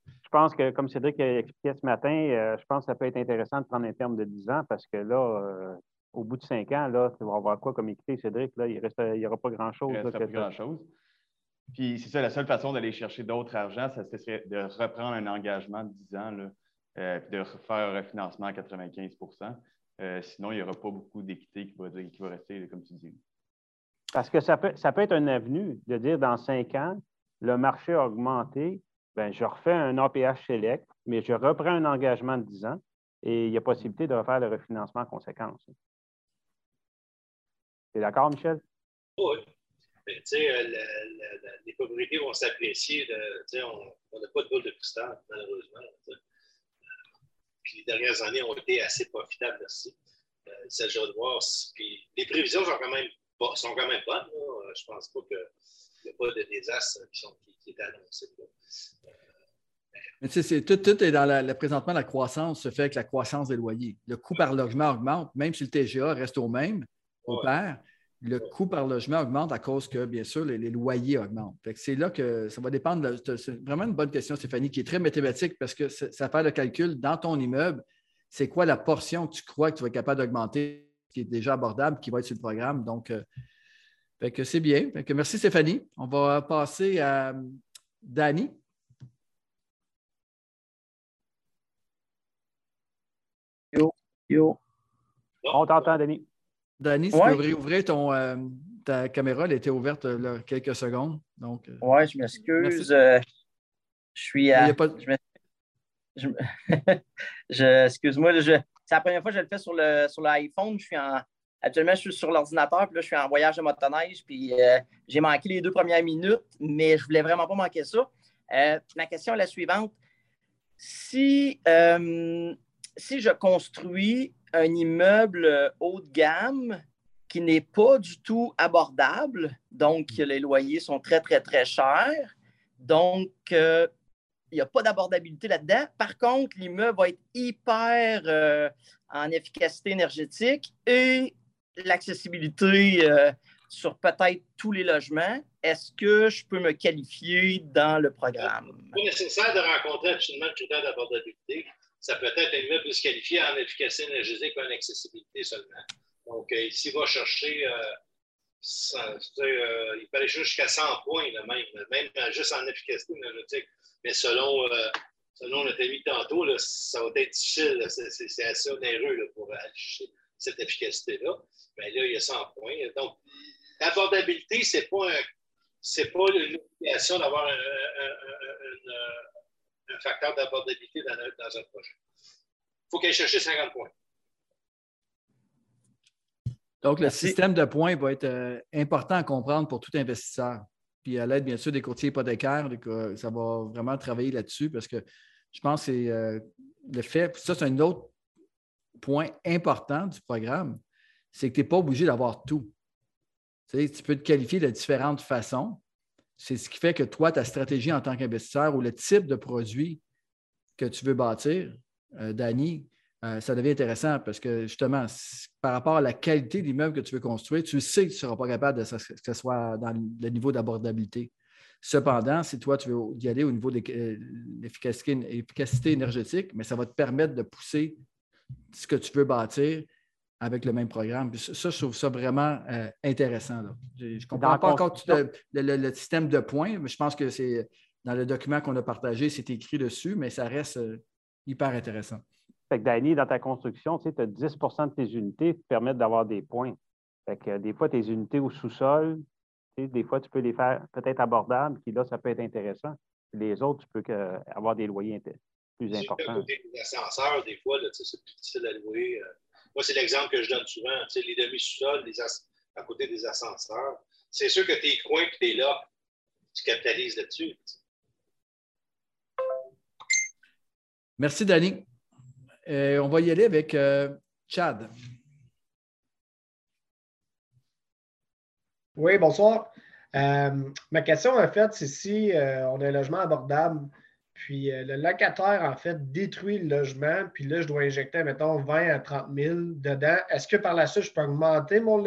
Je pense que, comme Cédric a expliqué ce matin, euh, je pense que ça peut être intéressant de prendre un terme de 10 ans parce que là, euh, au bout de 5 ans, là, tu vas avoir quoi comme équité, Cédric? Là, il n'y aura pas grand-chose. Il ne reste pas grand-chose. Puis c'est ça, la seule façon d'aller chercher d'autres argent, ça serait de reprendre un engagement de 10 ans. Là. Euh, puis de faire un refinancement à 95% euh, Sinon, il n'y aura pas beaucoup d'équité qui va, qui va rester, comme tu dis. Parce que ça peut, ça peut être un avenue de dire dans cinq ans, le marché a augmenté, ben, je refais un APH select, mais je reprends un engagement de 10 ans et il y a possibilité de refaire le refinancement en conséquence. Tu es d'accord, Michel? Oui. Les propriétés vont s'apprécier. On n'a pas de boule de cristal, malheureusement les dernières années ont été assez profitables aussi. Euh, il s'agit de voir. puis les prévisions sont quand même, sont quand même bonnes. Euh, je ne pense pas qu'il n'y a pas de désastre qui, sont, qui, est annoncé. Euh, mais tu sais, tout, tout, est dans la, présentement, la croissance se fait avec la croissance des loyers. Le coût par logement augmente, même si le TGA reste au même, au pair le coût par logement augmente à cause que, bien sûr, les, loyers augmentent. C'est là que ça va dépendre. C'est vraiment une bonne question, Stéphanie, qui est très mathématique parce que ça fait le calcul dans ton immeuble. C'est quoi la portion que tu crois que tu vas être capable d'augmenter, qui est déjà abordable, qui va être sur le programme. Donc, euh, c'est bien. merci, Stéphanie. On va passer à Danny. Yo, yo. On t'entend, Danny. Danny, tu peux ouvrir ton, euh, ta caméra, elle était ouverte là, quelques secondes. Donc, euh, oui, je m'excuse. Euh, je suis à. Je, Excuse-moi, c'est la première fois que je le fais sur, le, sur l'iPhone. Je suis en. Actuellement, je suis sur l'ordinateur, puis là, je suis en voyage de motoneige, puis j'ai manqué les deux premières minutes, mais je ne voulais vraiment pas manquer ça. ma question est la suivante. Si, si je construis un immeuble euh, haut de gamme qui n'est pas du tout abordable. Donc, mm. les loyers sont très, très, très chers. Donc, euh, il n'y a pas d'abordabilité là-dedans. Par contre, l'immeuble va être hyper euh, en efficacité énergétique et l'accessibilité sur peut-être tous les logements. Est-ce que je peux me qualifier dans le programme? Pas nécessaire de rencontrer absolument le critère d'abordabilité ça peut être un immeuble plus qualifié en efficacité énergétique qu'en accessibilité seulement. Donc, euh, s'il va chercher, euh, euh, il peut aller jusqu'à 100 points, même, même juste en efficacité énergétique. Mais selon, selon notre tantôt, ça va être difficile. C'est assez onéreux pour chercher cette efficacité-là. Mais là, il y a 100 points. Donc, l'abordabilité, ce n'est pas, une obligation d'avoir un facteur d'abordabilité dans, un projet. Il faut qu'elle cherche 50 points. Donc, le système de points va être euh, important à comprendre pour tout investisseur. Puis à l'aide, bien sûr, des courtiers hypothécaires, ça va vraiment travailler là-dessus parce que je pense que c'est euh, le fait, ça, c'est un autre point important du programme, c'est que tu n'es pas obligé d'avoir tout. Tu, sais, tu peux te qualifier de différentes façons. C'est ce qui fait que toi, ta stratégie en tant qu'investisseur ou le type de produit que tu veux bâtir, euh, Danny, euh, ça devient intéressant parce que justement, par rapport à la qualité de l'immeuble que tu veux construire, tu sais que tu ne seras pas capable de que ce soit dans le niveau d'abordabilité. Cependant, si toi, tu veux y aller au niveau de euh, l'efficacité énergétique, mais ça va te permettre de pousser ce que tu veux bâtir avec le même programme. Ça, je trouve ça vraiment euh, intéressant. Je ne comprends pas encore le, système de points, mais je pense que c'est dans le document qu'on a partagé, c'est écrit dessus, mais ça reste hyper intéressant. Fait que Danny, dans ta construction, tu as 10% de tes unités qui te permettent d'avoir des points. Fait que des fois, tes unités au sous-sol, des fois, tu peux les faire peut-être abordables, puis là, ça peut être intéressant. Les autres, tu peux avoir des loyers plus importants. Côté des ascenseurs, des fois, c'est plus difficile à louer. Euh. Moi, c'est l'exemple que je donne souvent. Les demi-sous-sols, à côté des ascenseurs. C'est sûr que tes coins que tu es là, tu capitalises là-dessus. Merci, Danny. Euh, on va y aller avec euh, Chad. Oui, bonsoir. Euh, ma question, en fait, c'est si on a un logement abordable, puis le locataire, en fait, détruit le logement, puis là, je dois injecter, mettons, 20 à 30 000 dedans. Est-ce que par la suite, je peux augmenter mon,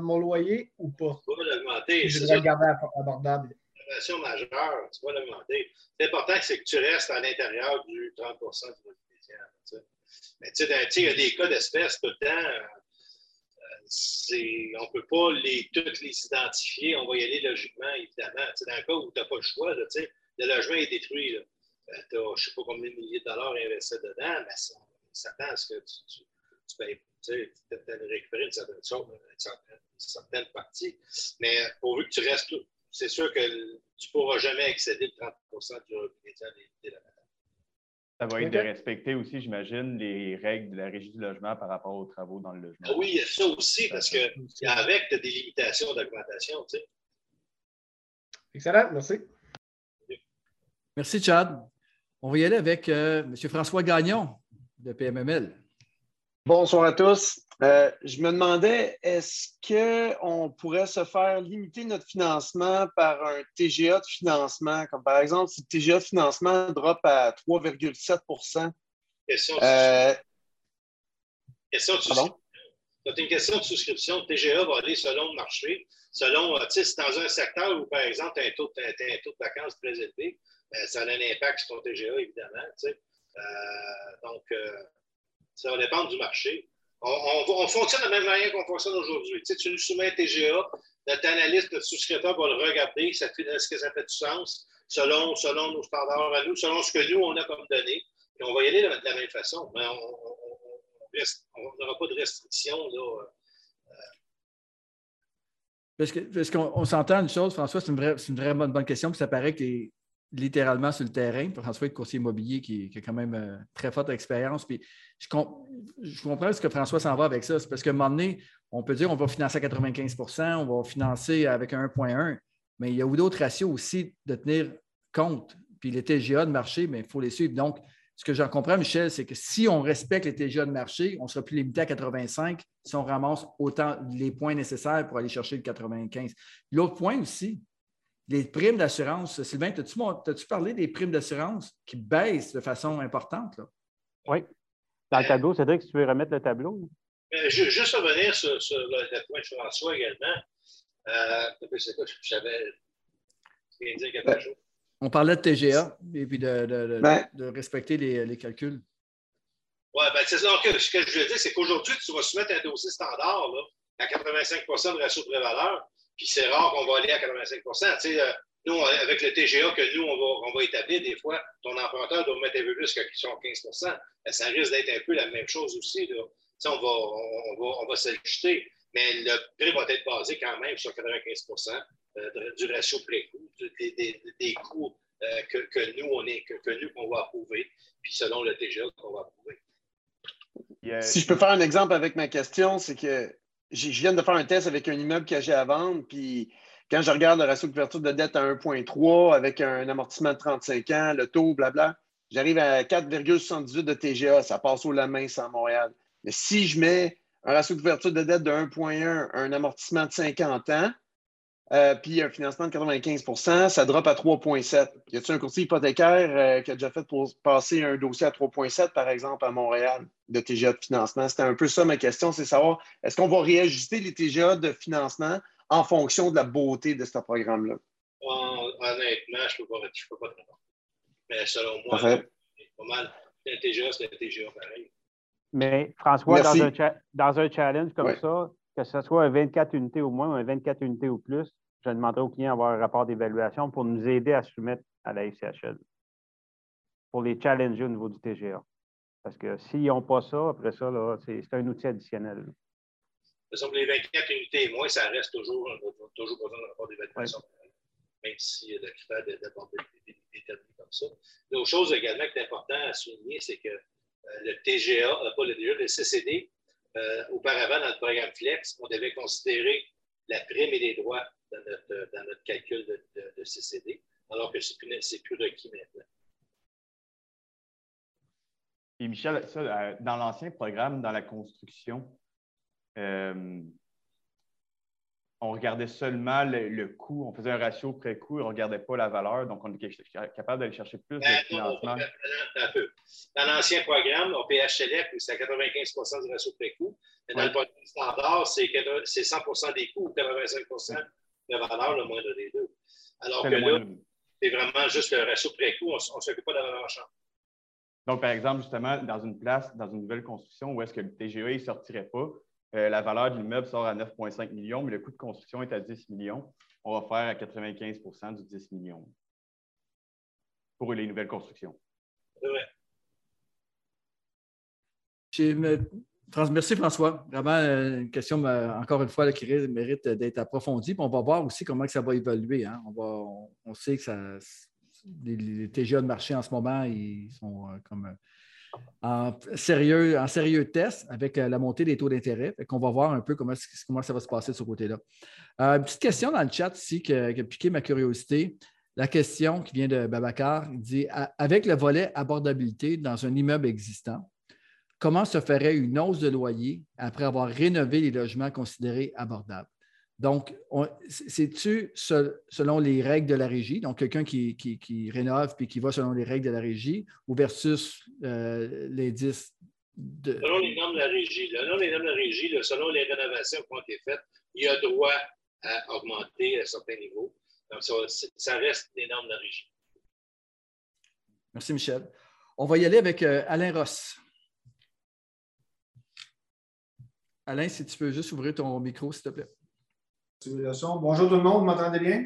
mon loyer ou pas? Tu vas l'augmenter. Je dois le garder abordable. majeure, tu vas l'augmenter. C'est important, c'est que tu restes à l'intérieur du 30% du médian. Mais tu sais, il y a des cas d'espèces tout le temps. Euh, on ne peut pas les, toutes les identifier. On va y aller logiquement, évidemment. dans le cas où tu n'as pas le choix, là, le logement est détruit. Tu as, je ne sais pas combien de milliers de dollars investis dedans, mais ça, s'attend à ce que tu, tu, tu payes, tu récupérer une certaine, une certaine, partie. Mais pourvu que tu restes, c'est sûr que tu ne pourras jamais excéder le 30 du revenu ça va être de respecter aussi, j'imagine, les règles de la régie du logement par rapport aux travaux dans le logement. Ah oui, il y a ça aussi, parce qu'avec, tu as des limitations d'augmentation. Tu sais. Excellent, merci. Merci, Chad. On va y aller avec euh, M. François Gagnon de PMML. Bonsoir à tous. Euh, je me demandais, est-ce qu'on pourrait se faire limiter notre financement par un TGA de financement, comme par exemple si le TGA de financement drop à 3,7 Question de euh... question une question de souscription. Le TGA va aller selon le marché, selon, euh, tu sais, c'est dans un secteur où, par exemple, tu as, un taux de vacances très élevé, ça a un impact sur ton TGA, évidemment. Tu sais. Euh, donc, ça va dépendre du marché. On, fonctionne de la même manière qu'on fonctionne aujourd'hui. Tu, sais, nous soumets un TGA, notre analyste, notre souscripteur va le regarder, est-ce que ça fait du sens selon, selon nos standards à nous, selon ce que nous, on a comme données. Et on va y aller de, la même façon. Mais on n'aura pas de restriction. Là, euh. Parce qu'on s'entend une chose, François, c'est une vraie, une bonne, bonne question, puis ça paraît que littéralement sur le terrain. François est courtier immobilier qui, a quand même euh, très forte expérience. Puis je, comprends ce que François s'en va avec ça. C'est parce qu'à un moment donné, on peut dire on va financer à 95% on va financer avec un 1,1, mais il y a d'autres ratios aussi de tenir compte. Puis les TGA de marché, mais il faut les suivre. Donc, ce que j'en comprends, Michel, c'est que si on respecte les TGA de marché, on sera plus limité à 85 si on ramasse autant les points nécessaires pour aller chercher le 95. L'autre point aussi, les primes d'assurance. Sylvain, as-tu parlé des primes d'assurance qui baissent de façon importante? Là? Oui. Dans le tableau, Cédric, si tu veux remettre le tableau. Euh, juste revenir sur, sur le, point de François également. Euh, c'est quoi, j'avais dire quelque chose. On parlait de TGA et puis de, de, ben. respecter les, les calculs. Oui, ben, c'est ça. ce que je veux dire, c'est qu'aujourd'hui, tu vas soumettre un dossier standard là, à 85% de ratio de prévaleur. Puis c'est rare qu'on va aller à 85% euh, Nous, avec le TGA que nous, on va, établir, des fois, ton emprunteur doit mettre un peu plus que 15% ben, Ça risque d'être un peu la même chose aussi. On va, on, va, s'ajuster, mais le prix va être basé quand même sur 95% euh, du ratio pré-coût, des, coûts euh, que, nous, on est, que, nous, qu'on va approuver, puis selon le TGA qu'on va approuver. Si je peux faire un exemple avec ma question, c'est que je viens de faire un test avec un immeuble que j'ai à vendre, puis quand je regarde le ratio de couverture de dette à 1,3 avec un amortissement de 35 ans, le taux, blabla, j'arrive à 4,78 de TGA, ça passe au la main sans Montréal. Mais si je mets un ratio de couverture de dette de 1,1, un amortissement de 50 ans, euh, puis un financement de 95% ça drop à 3,7. Y a-t-il un courtier hypothécaire euh, qui a déjà fait pour passer un dossier à 3,7, par exemple, à Montréal, de TGA de financement? C'était un peu ça ma question, c'est savoir, est-ce qu'on va réajuster les TGA de financement en fonction de la beauté de ce programme-là? honnêtement, je ne peux, peux, pas te répondre. Mais selon moi, c'est pas mal. Un TGA, c'est un TGA pareil. Mais François, dans un, dans un, challenge comme ça, que ce soit un 24 unités au moins ou un 24 unités ou plus, je demanderai au client d'avoir un rapport d'évaluation pour nous aider à soumettre à la FCHL pour les challenger au niveau du TGA. Parce que s'ils n'ont pas ça, après ça, c'est un outil additionnel. Les 24 unités et moins, ça reste toujours, toujours besoin d'un rapport d'évaluation, même si le critère d'aborder est déterminé comme ça. L'autre chose également qui est important à souligner, c'est que euh, le TGA, pas le TGA, le CCD, euh, auparavant, dans le programme Flex, on devait considérer la prime et les droits dans notre, dans notre calcul de, de, CCD, alors que ce n'est plus, requis maintenant. Et Michel, ça, euh, dans l'ancien programme, dans la construction, euh, on regardait seulement le, coût, on faisait un ratio pré-coût et on ne regardait pas la valeur, donc on était capable d'aller chercher plus de ben, financement. Dans l'ancien programme, au PHLF, c'est à 95% du ratio pré-coût, mais dans le programme standard, c'est 100% des coûts ou 85% de valeur, le moindre des deux. Alors que là, c'est vraiment juste le ratio pré-coût, on ne s'occupe pas de la valeur en Donc, par exemple, justement, dans une place, dans une nouvelle construction où est-ce que le TGE ne sortirait pas, euh, la valeur de l'immeuble sort à 9,5 millions, mais le coût de construction est à 10 millions. On va faire à 95% du 10 millions pour les nouvelles constructions. Merci François. Vraiment euh, une question, euh, encore une fois, qui mérite d'être approfondie. on va voir aussi comment ça va évoluer. Hein. On, sait que ça, les, TGA de marché en ce moment, ils sont comme en sérieux, en sérieux test avec euh, la montée des taux d'intérêt. On va voir un peu comment, comment ça va se passer de ce côté-là. Euh, une petite question dans le chat ici qui, a piqué ma curiosité. La question qui vient de Babacar dit Avec le volet abordabilité dans un immeuble existant, comment se ferait une hausse de loyer après avoir rénové les logements considérés abordables? Donc, c'est-tu selon les règles de la régie, donc quelqu'un qui, rénove puis qui va selon les règles de la régie, ou versus euh, l'indice de. Selon les normes de la régie. Selon les normes de la régie, selon les rénovations qui ont été faites, il y a droit à augmenter à certains niveaux. Donc, ça, reste les normes de la régie. Merci, Michel. On va y aller avec euh, Alain Ross. Alain, si tu peux juste ouvrir ton micro, s'il te plaît. Bonjour tout le monde, vous m'entendez bien?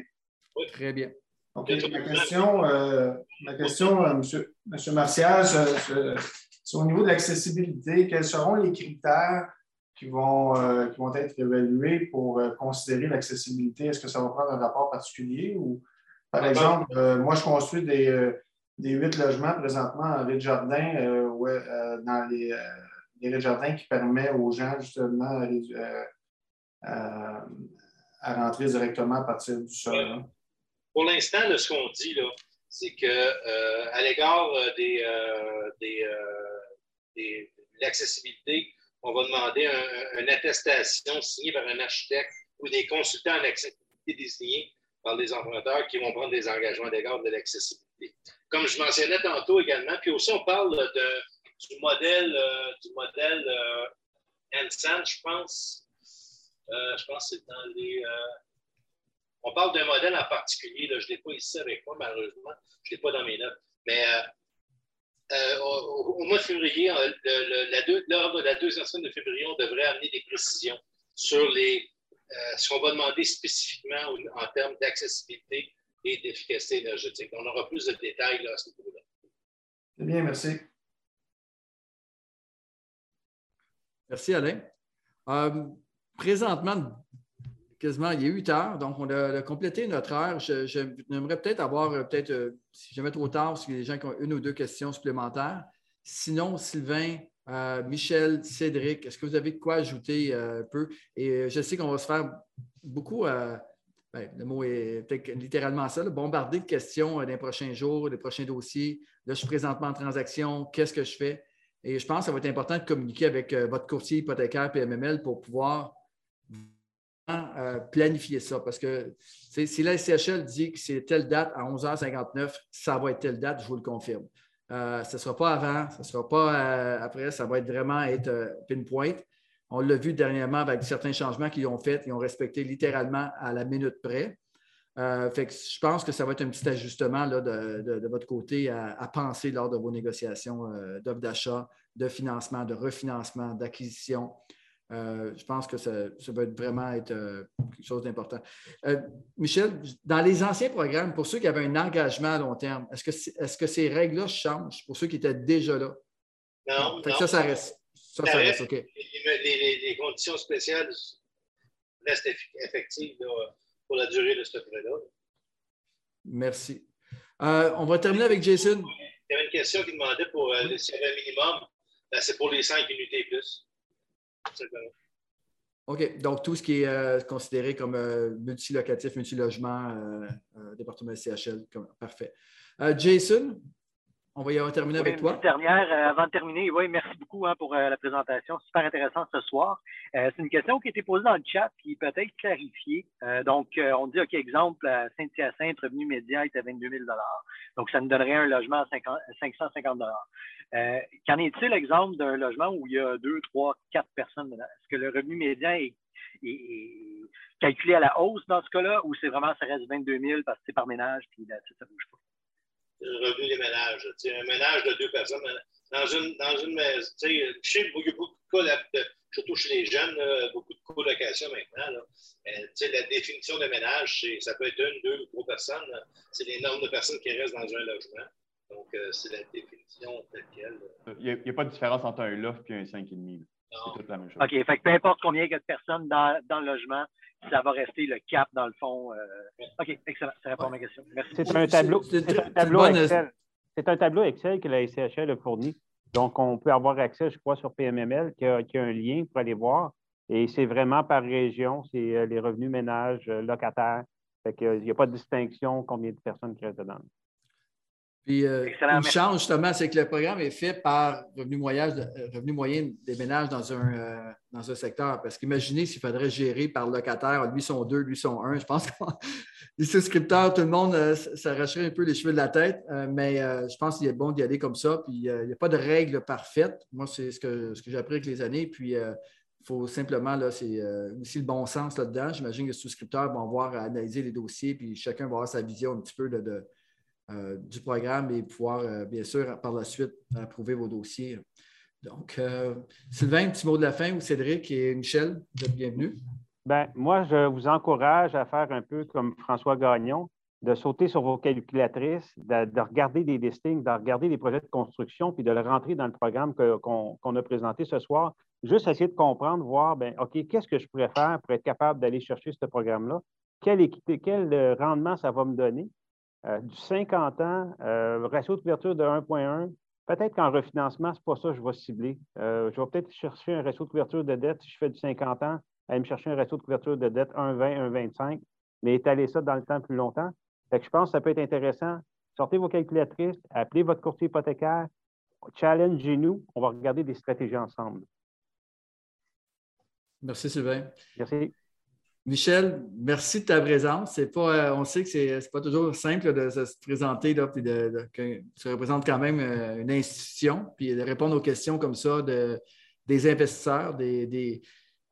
Oui, très bien. OK, ma question, euh, ma question euh, monsieur, monsieur Martial, c'est au niveau de l'accessibilité. Quels seront les critères qui vont, euh, qui vont être évalués pour considérer l'accessibilité? Est-ce que ça va prendre un rapport particulier ou, par exemple, moi, je construis des, des huit logements présentement en rez-de-jardin, ouais, dans les, les rez-de-jardin qui permettent aux gens justement à rentrer directement à partir du sol. Hein. Pour l'instant, ce qu'on dit, c'est qu'à euh, l'égard euh, des, euh, de l'accessibilité, on va demander une attestation signée par un architecte ou des consultants en accessibilité désignés par des emprunteurs qui vont prendre des engagements à l'égard de l'accessibilité. Comme je mentionnais tantôt également, puis aussi on parle de, du modèle, du modèle Ensan, je pense, euh, je pense que c'est dans les. Euh, on parle d'un modèle en particulier, là, je ne l'ai pas ici avec moi, malheureusement. Je ne l'ai pas dans mes notes. Mais euh, au, mois de février, lors de la deuxième semaine de février, on devrait amener des précisions sur les, ce qu'on va demander spécifiquement en termes d'accessibilité et d'efficacité énergétique. On aura plus de détails là, à ce niveau-là. Très bien, merci. Merci, Alain présentement, quasiment, il est 8 heures, donc on a, complété notre heure. J'aimerais peut-être avoir, euh, peut-être, euh, si jamais trop tard, si les gens ont une ou deux questions supplémentaires. Sinon, Sylvain, euh, Michel, Cédric, est-ce que vous avez de quoi ajouter un peu? Et je sais qu'on va se faire beaucoup ben, le mot est peut-être littéralement ça, bombarder de questions euh, des prochains jours, des prochains dossiers. Là, je suis présentement en transaction, qu'est-ce que je fais? Et je pense que ça va être important de communiquer avec votre courtier hypothécaire PMML pour pouvoir euh, planifier ça. Parce que si la SCHL dit que c'est telle date à 11h59, ça va être telle date, je vous le confirme. ce ne sera pas avant, ce ne sera pas après, ça va être vraiment être pinpoint. On l'a vu dernièrement avec certains changements qu'ils ont faits, ils ont respecté littéralement à la minute près. Euh, je pense que ça va être un petit ajustement de, votre côté à, penser lors de vos négociations euh, d'offres d'achat, de financement, de refinancement, d'acquisition. Euh, je pense que ça, va vraiment être quelque chose d'important. Michel, dans les anciens programmes, pour ceux qui avaient un engagement à long terme, est-ce que, ces règles-là changent pour ceux qui étaient déjà là? Non. Fait ça, ça reste. Ça, ça reste OK. Les, conditions spéciales restent effectives pour la durée de ce prêt-là. Merci. Euh, on va terminer avec Jason. Il y avait une question qui demandait pour euh, le salaire minimum. Ben, c'est pour les cinq unités plus. OK. Donc, tout ce qui est euh, considéré comme multilocatif, multilogement, département CHL. Parfait. Jason, on va y avoir terminé avec toi. dernière, euh, avant de terminer, oui, merci beaucoup hein, pour euh, la présentation. Super intéressant ce soir. Euh, c'est une question qui a été posée dans le chat qui peut être clarifiée. donc, on dit, OK, exemple, Saint-Hyacinthe, revenu média est à 22 000 Donc, ça nous donnerait un logement à 550 Qu'en est-il, exemple, d'un logement où il y a deux, trois, quatre personnes Est-ce que le revenu média est, calculé à la hausse dans ce cas-là ou c'est vraiment, ça reste 22 000 parce que c'est par ménage puis là, ça ne bouge pas? Revenu des ménages. un ménage de deux personnes dans une, dans une maison. Je sais qu'il y a beaucoup de cas, surtout chez les jeunes, beaucoup de colocations maintenant. la définition de ménage, ça peut être une, deux ou trois personnes. C'est les nombres de personnes qui restent dans un logement. Donc, euh, c'est la définition telle quelle. Il n'y a, pas de différence entre un loft et un 5,5. C'est toute la même chose. OK. Fait que peu importe combien il y a de personnes dans, dans le logement, ça va rester le cap dans le fond. Euh, OK, excellent. Ça répond à ma question. Merci. C'est un tableau, c'est un tableau Excel. C'est un tableau Excel que la SCHL a fourni. Donc, on peut avoir accès, je crois, sur PMML, qui a, a un lien pour aller voir. Et c'est vraiment par région, c'est euh, les revenus ménages, euh, locataires. Fait qu'il n'y a pas de distinction combien de personnes qui restent dedans. Puis, euh, une chance, justement, c'est que le programme est fait par revenu moyen, euh, revenu moyen des ménages dans un, euh, dans un secteur. Parce qu'imaginez s'il faudrait gérer par locataire, lui sont deux, lui sont un. Je pense que les souscripteurs, tout le monde s'arracherait un peu les cheveux de la tête. mais je pense qu'il est bon d'y aller comme ça. Puis, il n'y a pas de règle parfaite. Moi, c'est ce que, ce que j'ai appris avec les années. Puis, il faut simplement, là, c'est aussi le bon sens là-dedans. J'imagine que les souscripteurs vont voir analyser les dossiers, puis chacun va avoir sa vision un petit peu de euh, du programme et pouvoir, euh, bien sûr, par la suite, approuver vos dossiers. Donc, euh, Sylvain, un petit mot de la fin ou Cédric et Michel, vous êtes bienvenus. Bien, moi, je vous encourage à faire un peu comme François Gagnon, de sauter sur vos calculatrices, de, regarder des listings, de regarder des projets de construction, puis de le rentrer dans le programme qu'on a présenté ce soir. Juste essayer de comprendre, voir, bien, OK, qu'est-ce que je pourrais faire pour être capable d'aller chercher ce programme-là? Quel, rendement ça va me donner? Euh, du 50 ans, euh, ratio de couverture de 1,1. Peut-être qu'en refinancement, ce n'est pas ça que je vais cibler. Euh, je vais peut-être chercher un ratio de couverture de dette, si je fais du 50 ans, aller me chercher un ratio de couverture de dette 1,20, 1,25, mais étaler ça dans le temps plus longtemps. je pense que ça peut être intéressant. Sortez vos calculatrices, appelez votre courtier hypothécaire, challengez-nous, on va regarder des stratégies ensemble. Merci Sylvain. Merci. Michel, merci de ta présence. Pas, euh, on sait que ce n'est pas toujours simple de, se présenter, là, puis de, que tu représentes quand même euh, une institution, puis de répondre aux questions comme ça de, des investisseurs, des,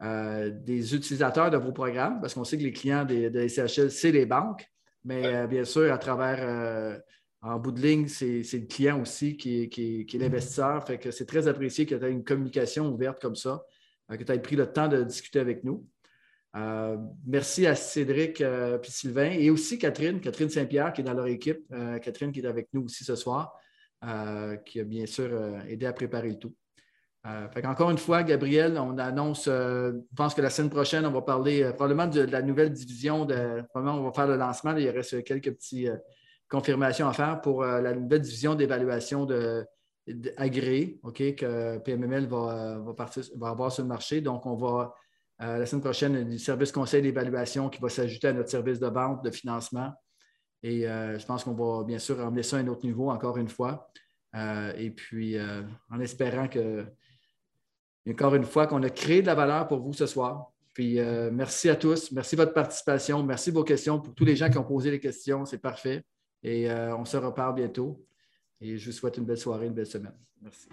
euh, des, utilisateurs de vos programmes, parce qu'on sait que les clients des, de SCHL, c'est les banques, mais bien sûr, à travers, en bout de ligne, c'est le client aussi qui, qui est l'investisseur. Fait que c'est très apprécié que tu aies une communication ouverte comme ça, que tu aies pris le temps de discuter avec nous. Euh, merci à Cédric et euh, Sylvain et aussi Catherine, Catherine Saint-Pierre qui est dans leur équipe. Euh, Catherine qui est avec nous aussi ce soir, qui a bien sûr aidé à préparer le tout. Encore une fois, Gabriel, on annonce, je pense que la semaine prochaine, on va parler probablement de, la nouvelle division. De, probablement, on va faire le lancement. il reste quelques petites confirmations à faire pour la nouvelle division d'évaluation de, agréée que PMML va, va avoir sur le marché. Donc, on va la semaine prochaine, du service conseil d'évaluation qui va s'ajouter à notre service de vente, de financement. Et je pense qu'on va bien sûr emmener ça à un autre niveau, encore une fois. et puis, en espérant que, encore une fois, qu'on a créé de la valeur pour vous ce soir. Puis merci à tous. Merci de votre participation. Merci de vos questions. Pour tous les gens qui ont posé les questions, c'est parfait. Et on se reparle bientôt. Et je vous souhaite une belle soirée, une belle semaine. Merci.